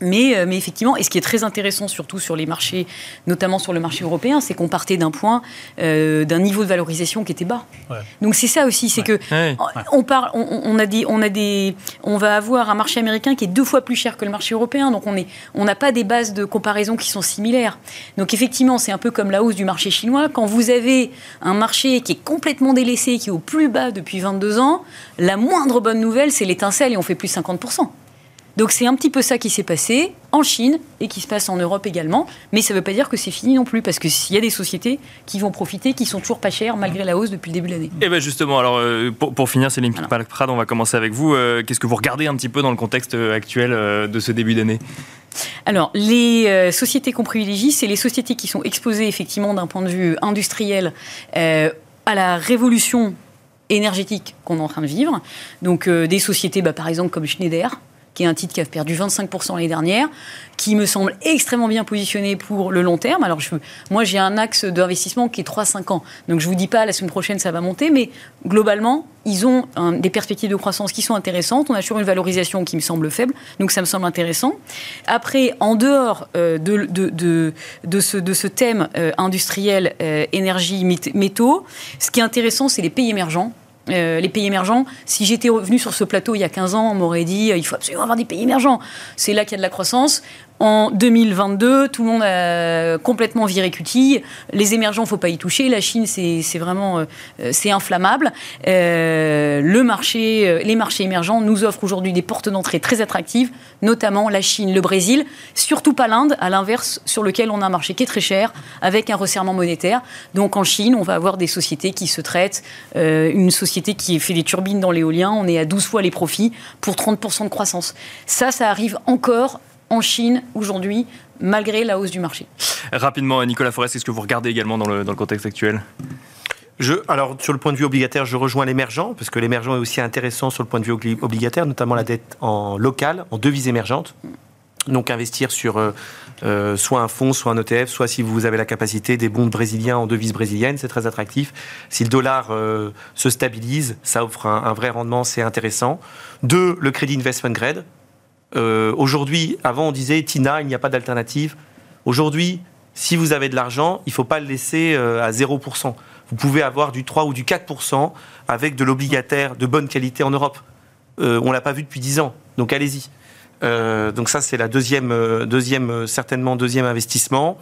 Mais, euh, mais, effectivement, et ce qui est très intéressant surtout sur les marchés, notamment sur le marché européen, c'est qu'on partait d'un point, euh, d'un niveau de valorisation qui était bas. Donc c'est ça aussi, c'est que on parle, on, a des, on a des, on va avoir un marché américain qui est deux fois plus cher que le marché européen, donc on est, on n'a pas des bases de comparaison qui sont similaires. Donc effectivement, c'est un peu comme la hausse du marché chinois. Quand vous avez un marché qui est complètement délaissé, qui est au plus bas depuis 22 ans, la moindre bonne nouvelle, c'est l'étincelle et on fait plus 50 donc c'est un petit peu ça qui s'est passé en Chine et qui se passe en Europe également. Mais ça ne veut pas dire que c'est fini non plus, parce qu'il y a des sociétés qui vont profiter, qui sont toujours pas chères malgré la hausse depuis le début de l'année. Et eh bien justement, alors euh, pour, finir, Céline. Prad, on va commencer avec vous. Euh, qu'est-ce que vous regardez un petit peu dans le contexte euh, actuel de ce début d'année? Alors, les sociétés qu'on privilégie, c'est les sociétés qui sont exposées effectivement d'un point de vue industriel à la révolution énergétique qu'on est en train de vivre. Donc des sociétés, bah, par exemple, comme Schneider, qui est un titre qui a perdu 25% l'année dernière, qui me semble extrêmement bien positionné pour le long terme. Alors, moi, j'ai un axe d'investissement qui est 3-5 ans. Donc, je ne vous dis pas la semaine prochaine, ça va monter, mais globalement, ils ont des perspectives de croissance qui sont intéressantes. On a toujours une valorisation qui me semble faible, donc ça me semble intéressant. Après, en dehors euh, de ce thème euh, industriel, euh, énergie, métaux, ce qui est intéressant, c'est les pays émergents. Euh, les pays émergents. Si j'étais revenu sur ce plateau il y a 15 ans, on m'aurait dit euh, il faut absolument avoir des pays émergents. C'est là qu'il y a de la croissance. En 2022, tout le monde a complètement viré cutie. Les émergents, faut pas y toucher. La Chine, c'est vraiment euh, c'est inflammable. Euh, euh, les marchés émergents nous offrent aujourd'hui des portes d'entrée très attractives, notamment la Chine, le Brésil, surtout pas l'Inde, à l'inverse, sur lequel on a un marché qui est très cher, avec un resserrement monétaire. Donc en Chine, on va avoir des sociétés qui se traitent. une société qui fait des turbines dans l'éolien, on est à 12 fois les profits pour 30% de croissance. Ça, ça arrive encore en Chine aujourd'hui, malgré la hausse du marché. Rapidement, Nicolas Forest, est-ce que vous regardez également dans le, contexte actuel? Je, alors, sur le point de vue obligataire, je rejoins l'émergent, parce que l'émergent est aussi intéressant sur le point de vue obligataire, notamment la dette en local, en devises émergentes. Donc, investir sur euh, euh, soit un fonds, soit un ETF, soit si vous avez la capacité des bons brésiliens en devises brésiliennes, c'est très attractif. Si le dollar euh, se stabilise, ça offre un, un vrai rendement, c'est intéressant. Deux, le crédit investment grade. Euh, aujourd'hui, avant on disait Tina, il n'y a pas d'alternative. Aujourd'hui, si vous avez de l'argent, il ne faut pas le laisser euh, à 0%. Vous pouvez avoir du 3 ou du 4% avec de l'obligataire de bonne qualité en Europe. Euh, on ne l'a pas vu depuis 10 ans, donc allez-y. donc ça, c'est la deuxième, deuxième, certainement deuxième investissement.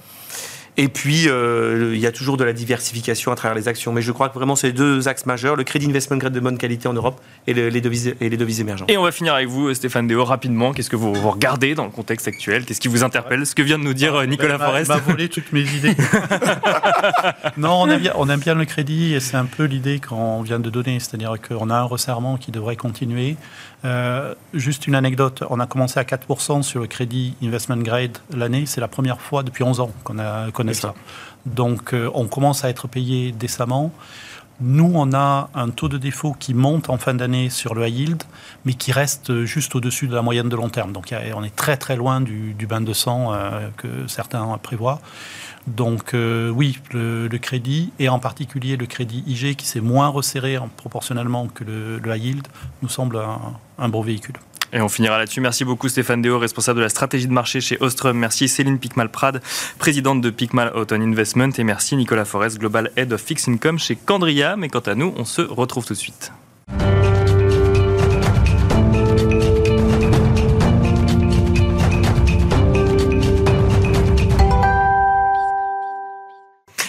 Et puis, euh, il y a toujours de la diversification à travers les actions. Mais je crois que vraiment, c'est deux axes majeurs le crédit investment grade de bonne qualité en Europe et, les, devises, et les devises émergentes. Et on va finir avec vous, Stéphane Déo, rapidement. Qu'est-ce que vous, regardez dans le contexte actuel? Qu'est-ce qui vous interpelle? Ce que vient de nous dire ah, Nicolas Forest. m'a volé toutes mes idées. non, on aime, bien, on aime bien le crédit et c'est un peu l'idée qu'on vient de donner. C'est-à-dire qu'on a un resserrement qui devrait continuer. Euh, juste une anecdote, on a commencé à 4% sur le crédit investment grade l'année. C'est la première fois depuis 11 ans qu'on a connaît ça. Donc euh, on commence à être payé décemment. Nous, on a un taux de défaut qui monte en fin d'année sur le high yield, mais qui reste juste au-dessus de la moyenne de long terme. Donc on est très très loin du, bain de sang euh, que certains prévoient. Donc oui, le, crédit, et en particulier le crédit IG qui s'est moins resserré proportionnellement que le, high yield, nous semble un, un bon véhicule. Et on finira là-dessus. Merci beaucoup Stéphane Deo, responsable de la stratégie de marché chez Ostrom. Merci Céline Picmal-Prade, présidente de Picmal Autumn Investment. Et merci Nicolas Forest, Global Head of Fixed Income chez Candria. Mais quant à nous, on se retrouve tout de suite.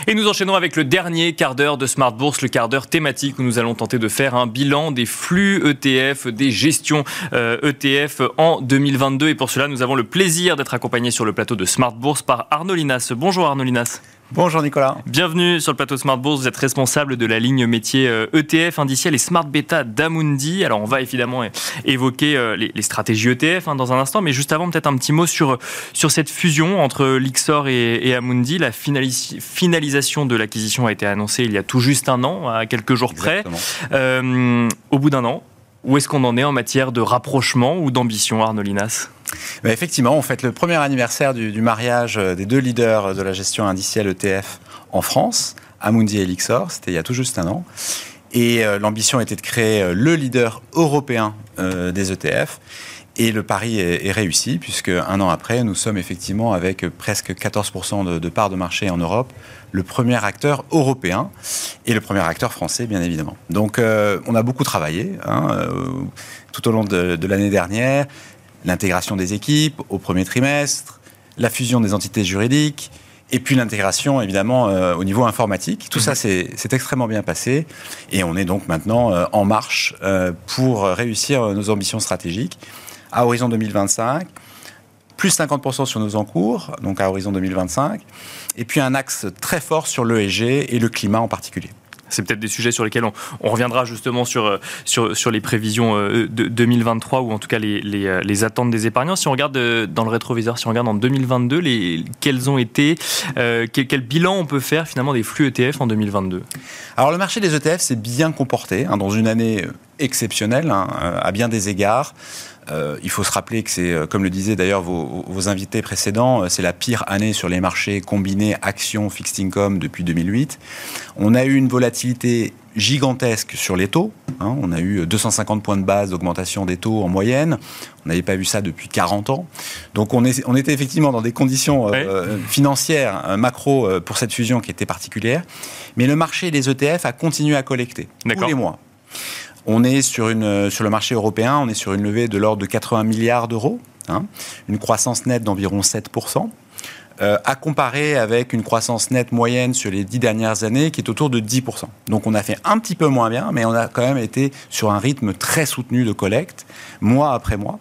Et nous enchaînons avec le dernier quart d'heure de Smart Bourse, le quart d'heure thématique où nous allons tenter de faire un bilan des flux ETF, des gestions ETF euh, e en 2022. Et pour cela, nous avons le plaisir d'être accompagnés sur le plateau de Smart Bourse par Arnaud Linas. Bonjour Arnaud Linas. Bonjour Nicolas. Bienvenue sur le plateau Smart Bourse. Vous êtes responsable de la ligne métier ETF, euh, e indiciel et Smart Beta d'Amundi. Alors on va évidemment évoquer euh, les, stratégies ETF hein, dans un instant, mais juste avant peut-être un petit mot sur, sur cette fusion entre Lixor et, Amundi. La finalisation de l'acquisition a été annoncée il y a tout juste un an, à quelques jours près. Euh, au bout d'un an, où est-ce qu'on en est en matière de rapprochement ou d'ambition, Arnaud bah, effectivement, on fête le premier anniversaire du, mariage euh, des deux leaders de la gestion indicielle ETF en France, Amundi et Elixor. C'était il y a tout juste un an. Et euh, l'ambition était de créer euh, le leader européen des ETF. Et le pari est, réussi, puisque un an après, nous sommes effectivement avec presque 14% de, de part de marché en Europe, le premier acteur européen et le premier acteur français, bien évidemment. Donc, on a beaucoup travaillé hein, tout au long de, de l'année dernière l'intégration des équipes au premier trimestre, la fusion des entités juridiques, et puis l'intégration évidemment euh, au niveau informatique. Tout ça, c'est extrêmement bien passé. Et on est donc maintenant euh, en marche euh, pour réussir nos ambitions stratégiques à horizon 2025. Plus 50% sur nos encours, donc à horizon 2025. Et puis un axe très fort sur l'ESG et le climat en particulier. C'est peut-être des sujets sur lesquels on, reviendra justement sur, sur, sur les prévisions de 2023 ou en tout cas les, les, attentes des épargnants. Si on regarde dans le rétroviseur, si on regarde en 2022, les, quels ont été, quel, bilan on peut faire finalement des flux ETF en 2022 Alors le marché des ETF s'est bien comporté hein, dans une année exceptionnelle hein, à bien des égards. Euh, il faut se rappeler que c'est, euh, comme le disaient d'ailleurs vos, invités précédents, euh, c'est la pire année sur les marchés combinés actions fixed income depuis 2008. On a eu une volatilité gigantesque sur les taux. Hein. on a eu 250 points de base d'augmentation des taux en moyenne. On n'avait pas vu ça depuis 40 ans. Donc on, est, on était effectivement dans des conditions financières, macro, pour cette fusion qui était particulière. Mais le marché des ETF a continué à collecter tous les mois. On est sur, une, sur le marché européen, on est sur une levée de l'ordre de 80 milliards d'euros, hein, une croissance nette d'environ 7%. Euh, à comparer avec une croissance nette moyenne sur les dix dernières années qui est autour de 10%. Donc on a fait un petit peu moins bien, mais on a quand même été sur un rythme très soutenu de collecte, mois après mois,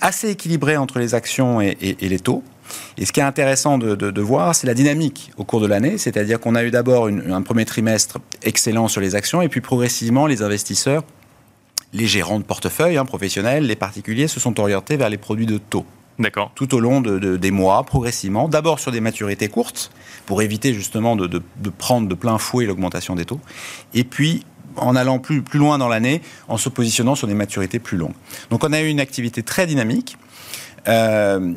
assez équilibré entre les actions et les taux. Et ce qui est intéressant de, voir, c'est la dynamique au cours de l'année, c'est-à-dire qu'on a eu d'abord un premier trimestre excellent sur les actions, et puis progressivement, les investisseurs, les gérants de portefeuille hein, professionnels, les particuliers, se sont orientés vers les produits de taux. D'accord. Tout au long des mois, progressivement. D'abord sur des maturités courtes, pour éviter justement de, prendre de plein fouet l'augmentation des taux. Et puis, en allant plus, plus loin dans l'année, en se positionnant sur des maturités plus longues. Donc on a eu une activité très dynamique. Euh,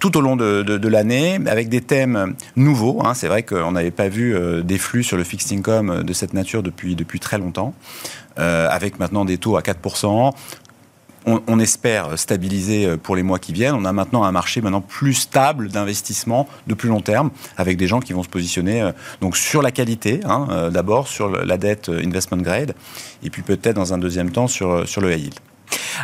tout au long de, l'année, avec des thèmes nouveaux. Hein. C'est vrai qu'on n'avait pas vu euh, des flux sur le fixed income de cette nature depuis, depuis très longtemps, euh, avec maintenant des taux à 4%. On, espère stabiliser pour les mois qui viennent. On a maintenant un marché maintenant plus stable d'investissement de plus long terme, avec des gens qui vont se positionner donc sur la qualité, hein, d'abord sur la dette investment grade, et puis peut-être dans un deuxième temps sur, sur le high yield.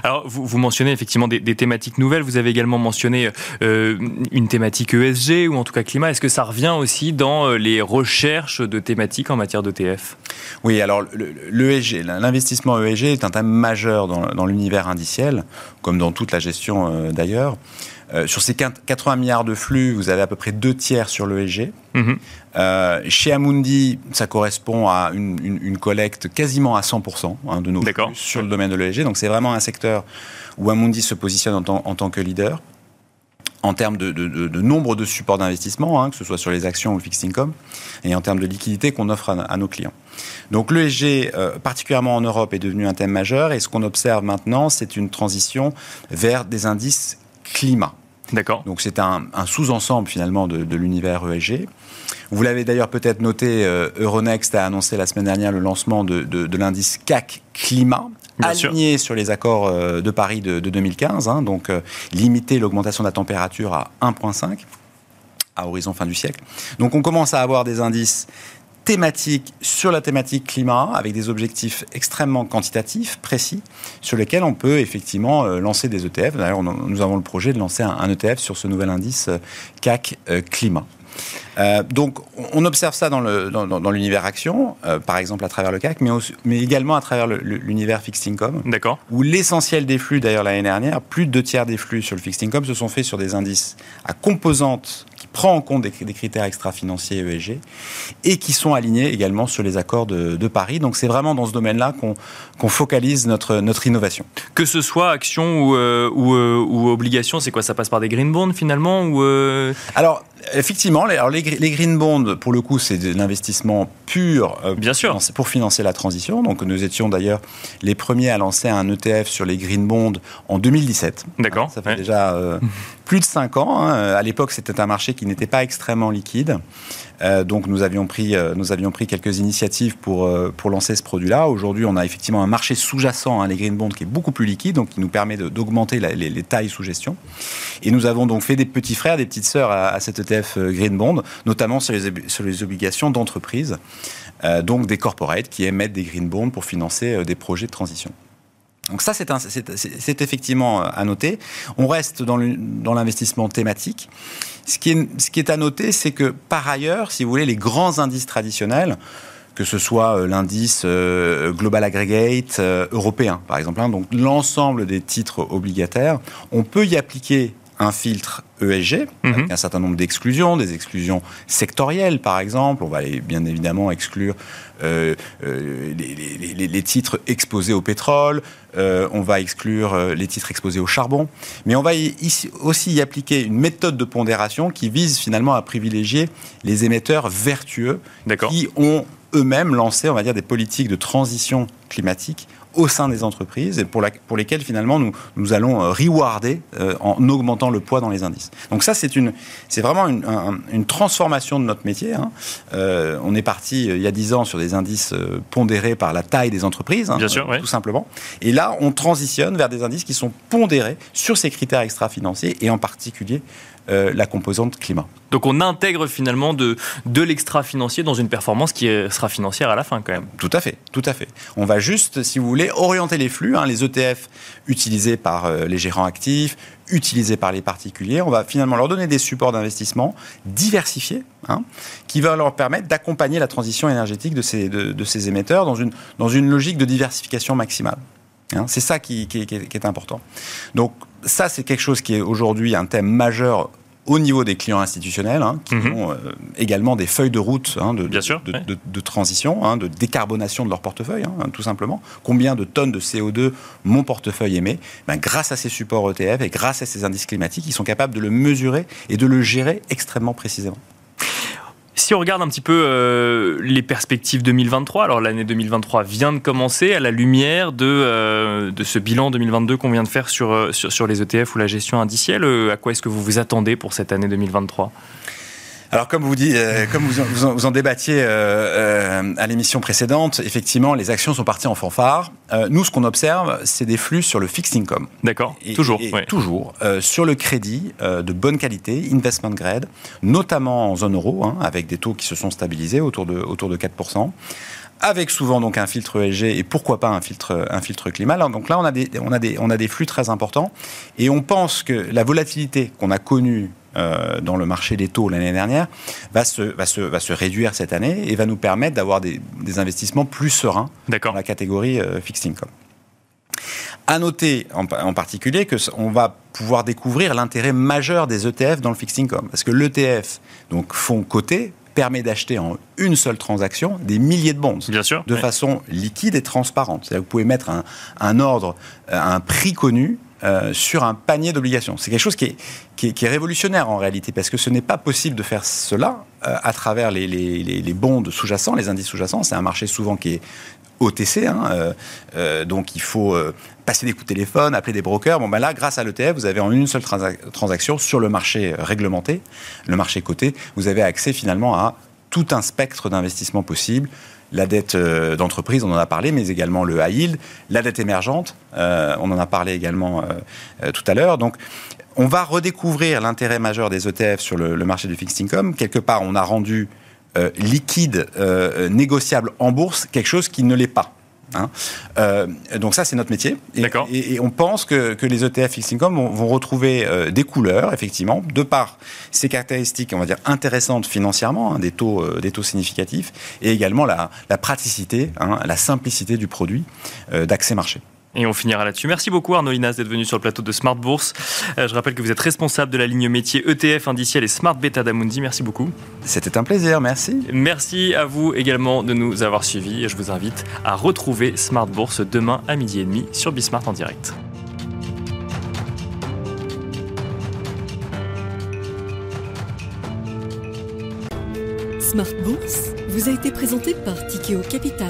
Alors, vous, mentionnez effectivement des, thématiques nouvelles. Vous avez également mentionné euh, une thématique ESG ou en tout cas climat. Est-ce que ça revient aussi dans euh, les recherches de thématiques en matière d'ETF Oui, alors l'ESG, l'investissement ESG est un thème majeur dans, l'univers indiciel, comme dans toute la gestion euh, d'ailleurs. Euh, sur ces 80 milliards de flux, vous avez à peu près deux tiers sur l'ESG. Euh, chez Amundi, ça correspond à une, collecte quasiment à 100% hein, de nos flux sur le domaine de l'ESG. Donc c'est vraiment un secteur où Amundi se positionne en, tant, que leader en termes de, nombre de supports d'investissement, hein, que ce soit sur les actions ou le fixed income, et en termes de liquidité qu'on offre à, nos clients. Donc l'ESG, euh, particulièrement en Europe, est devenu un thème majeur, et ce qu'on observe maintenant, c'est une transition vers des indices climat. D'accord. Donc c'est un, sous-ensemble finalement de, l'univers ESG. Vous l'avez d'ailleurs peut-être noté, euh, Euronext a annoncé la semaine dernière le lancement de, l'indice CAC Climat, aligné sur les accords euh, de Paris de, 2015, hein, donc euh, limiter l'augmentation de la température à 1,5 à horizon fin du siècle. Donc on commence à avoir des indices thématique sur la thématique climat, avec des objectifs extrêmement quantitatifs, précis, sur lesquels on peut effectivement euh, lancer des ETF. D'ailleurs, nous avons le projet de lancer un ETF sur ce nouvel indice CAC euh, donc, on observe ça dans, l'univers action, par exemple à travers le CAC, mais, mais également à travers l'univers fixed income. D'accord. Où l'essentiel des flux, d'ailleurs l'année dernière, plus de deux tiers des flux sur le fixed income se sont faits sur des indices à composantes prend en compte des, critères extra-financiers ESG et qui sont alignés également sur les accords de, Paris. Donc c'est vraiment dans ce domaine-là qu'on focalise notre, notre innovation. Que ce soit action ou, euh, ou, euh, ou obligation, c'est quoi? Ça passe par des green bonds finalement ou euh? Alors Effectivement, les, alors les, green bonds, pour le coup, c'est de l'investissement pur Bien sûr. pour financer la transition. Donc, nous étions d'ailleurs les premiers à lancer un ETF sur les green bonds en 2017. D'accord. Ça fait déjà plus de 5 ans. Hein. À l'époque, c'était un marché qui n'était pas extrêmement liquide. Euh, donc nous avions pris, euh, nous avions pris quelques initiatives pour, euh, pour lancer ce produit-là. Aujourd'hui, on a effectivement un marché sous-jacent, hein, les green bonds, qui est beaucoup plus liquide, donc qui nous permet d'augmenter les, tailles sous gestion. Et nous avons donc fait des petits frères, des petites sœurs à, cet ETF green bond, notamment sur les, sur les obligations d'entreprise, donc des corporates qui émettent des green bonds pour financer des projets de transition. Donc ça, c'est effectivement à noter. On reste dans l'investissement thématique. Ce qui, est, à noter, c'est que par ailleurs, si vous voulez, les grands indices traditionnels, que ce soit euh, l'indice euh, Global Aggregate euh, européen, par exemple, hein, donc l'ensemble des titres obligataires, on peut y appliquer un filtre ESG, avec Mhm. un certain nombre d'exclusions, des exclusions sectorielles par exemple. On va aller, bien évidemment exclure euh, euh, les, les- les- les titres exposés au pétrole, euh, on va exclure les titres exposés au charbon, mais on va y- ici aussi y appliquer une méthode de pondération qui vise finalement à privilégier les émetteurs vertueux qui ont eux-mêmes lancé, on va dire, des politiques de transition climatique au sein des entreprises et pour, la- pour lesquelles finalement nous, nous allons euh, rewarder euh, en augmentant le poids dans les indices. Donc ça, c'est une, c'est vraiment une, un- une transformation de notre métier. hein. Euh, on est parti il y a 10 ans sur des indices pondérés par la taille des entreprises, hein, Bien sûr, ouais. tout simplement. Et là, on transitionne vers des indices qui sont pondérés sur ces critères extra-financiers et en particulier euh, la composante climat. Donc on intègre finalement de, de l'extra-financier dans une performance qui euh, sera financière à la fin quand même. Tout à fait, tout à fait. On va juste, si vous voulez, orienter les flux, hein, les ETF utilisés par euh, les gérants actifs, utilisés par les particuliers. On va finalement leur donner des supports d'investissement diversifiés, hein, qui va leur permettre d'accompagner la transition énergétique de ces, de, de ces émetteurs dans une, dans une logique de diversification maximale. Hein, c'est ça qui, qui- qui est, qui est important. Donc ça, c'est quelque chose qui est aujourd'hui un thème majeur au niveau des clients institutionnels, hein, qui Mhm. ont euh, également des feuilles de route hein, de, Bien de- sûr, de, ouais. de- de transition, hein, de décarbonation de leur portefeuille, tout simplement. Combien de tonnes de CO2 mon portefeuille émet? Ben, Grâce à ces supports ETF et grâce à ces indices climatiques, ils sont capables de le mesurer et de le gérer extrêmement précisément. Si on regarde un petit peu euh, les perspectives 2023, alors l'année 2023 vient de commencer à la lumière de, euh, de ce bilan 2022 qu'on vient de faire sur, euh, sur, les ETF ou la gestion indicielle. à quoi est-ce que vous vous attendez pour cette année 2023 Alors, comme vous, euh, comme vous, en, vous en- vous en débattiez euh, euh, à l'émission précédente, effectivement, les actions sont parties en fanfare. Nous, ce qu'on observe, c'est des flux sur le fixed income. D'accord Toujours. et ouais. Toujours. sur le crédit de bonne qualité, investment grade, notamment en zone euro, hein, avec des taux qui se sont stabilisés autour de, autour de 4%. Avec souvent donc un filtre ESG et pourquoi pas un filtre, un filtre climat. Donc là, on a, des, on, a des, on a des flux très importants et on pense que la volatilité qu'on a connue euh, dans le marché des taux l'année dernière va se, va, se, va se réduire cette année et va nous permettre d'avoir des, des investissements plus sereins dans la catégorie euh, fixed income. À noter en, en particulier que on va pouvoir découvrir l'intérêt majeur des ETF dans le fixed income, parce que l'ETF, donc fonds coté, permet d'acheter en une seule transaction des milliers de bonds Bien sûr. de façon liquide et transparente. C'est-à-dire que vous pouvez mettre un, un ordre, euh, un prix connu euh, sur un panier d'obligations. C'est quelque chose qui est, qui, est, révolutionnaire en réalité, parce que ce n'est pas possible de faire cela euh, à travers les, les, les, bonds sous-jacents, les indices sous-jacents. C'est un marché souvent qui est OTC, hein, euh, donc il faut passer des coups de téléphone, appeler des brokers. Bon, ben là, grâce à l'ETF, vous avez en une seule transa- transaction sur le marché réglementé, le marché coté, vous avez accès finalement à tout un spectre d'investissements possibles. La dette euh, d'entreprise, on en a parlé, mais également le high yield, la dette émergente, euh, on en a parlé également euh, tout à l'heure. Donc, on va redécouvrir l'intérêt majeur des ETF sur le, marché du fixed income. Quelque part, on a rendu liquide, négociable en bourse, quelque chose qui ne l'est pas. Hein. Euh, donc ça, c'est notre métier. Et, D'accord. et- et on pense que, que les ETF fixed income vont, vont retrouver euh, des couleurs, effectivement, de par ces caractéristiques, on va dire, intéressantes financièrement, hein, des, taux, euh, des taux significatifs, et également la, la praticité, hein, la simplicité du produit d'accès marché. Et on finira là-dessus. Merci beaucoup Arnaud Linas d'être venu sur le plateau de Smart Bourse. Euh, je rappelle que vous êtes responsable de la ligne métier ETF indiciel et Smart Beta d'Amundi. Merci beaucoup. C'était un plaisir, merci. Merci à vous également de nous avoir suivis et je vous invite à retrouver Smart Bourse demain à midi et demi sur Bismart en direct. Smart Bourse vous a été présenté par Tikeo Capital.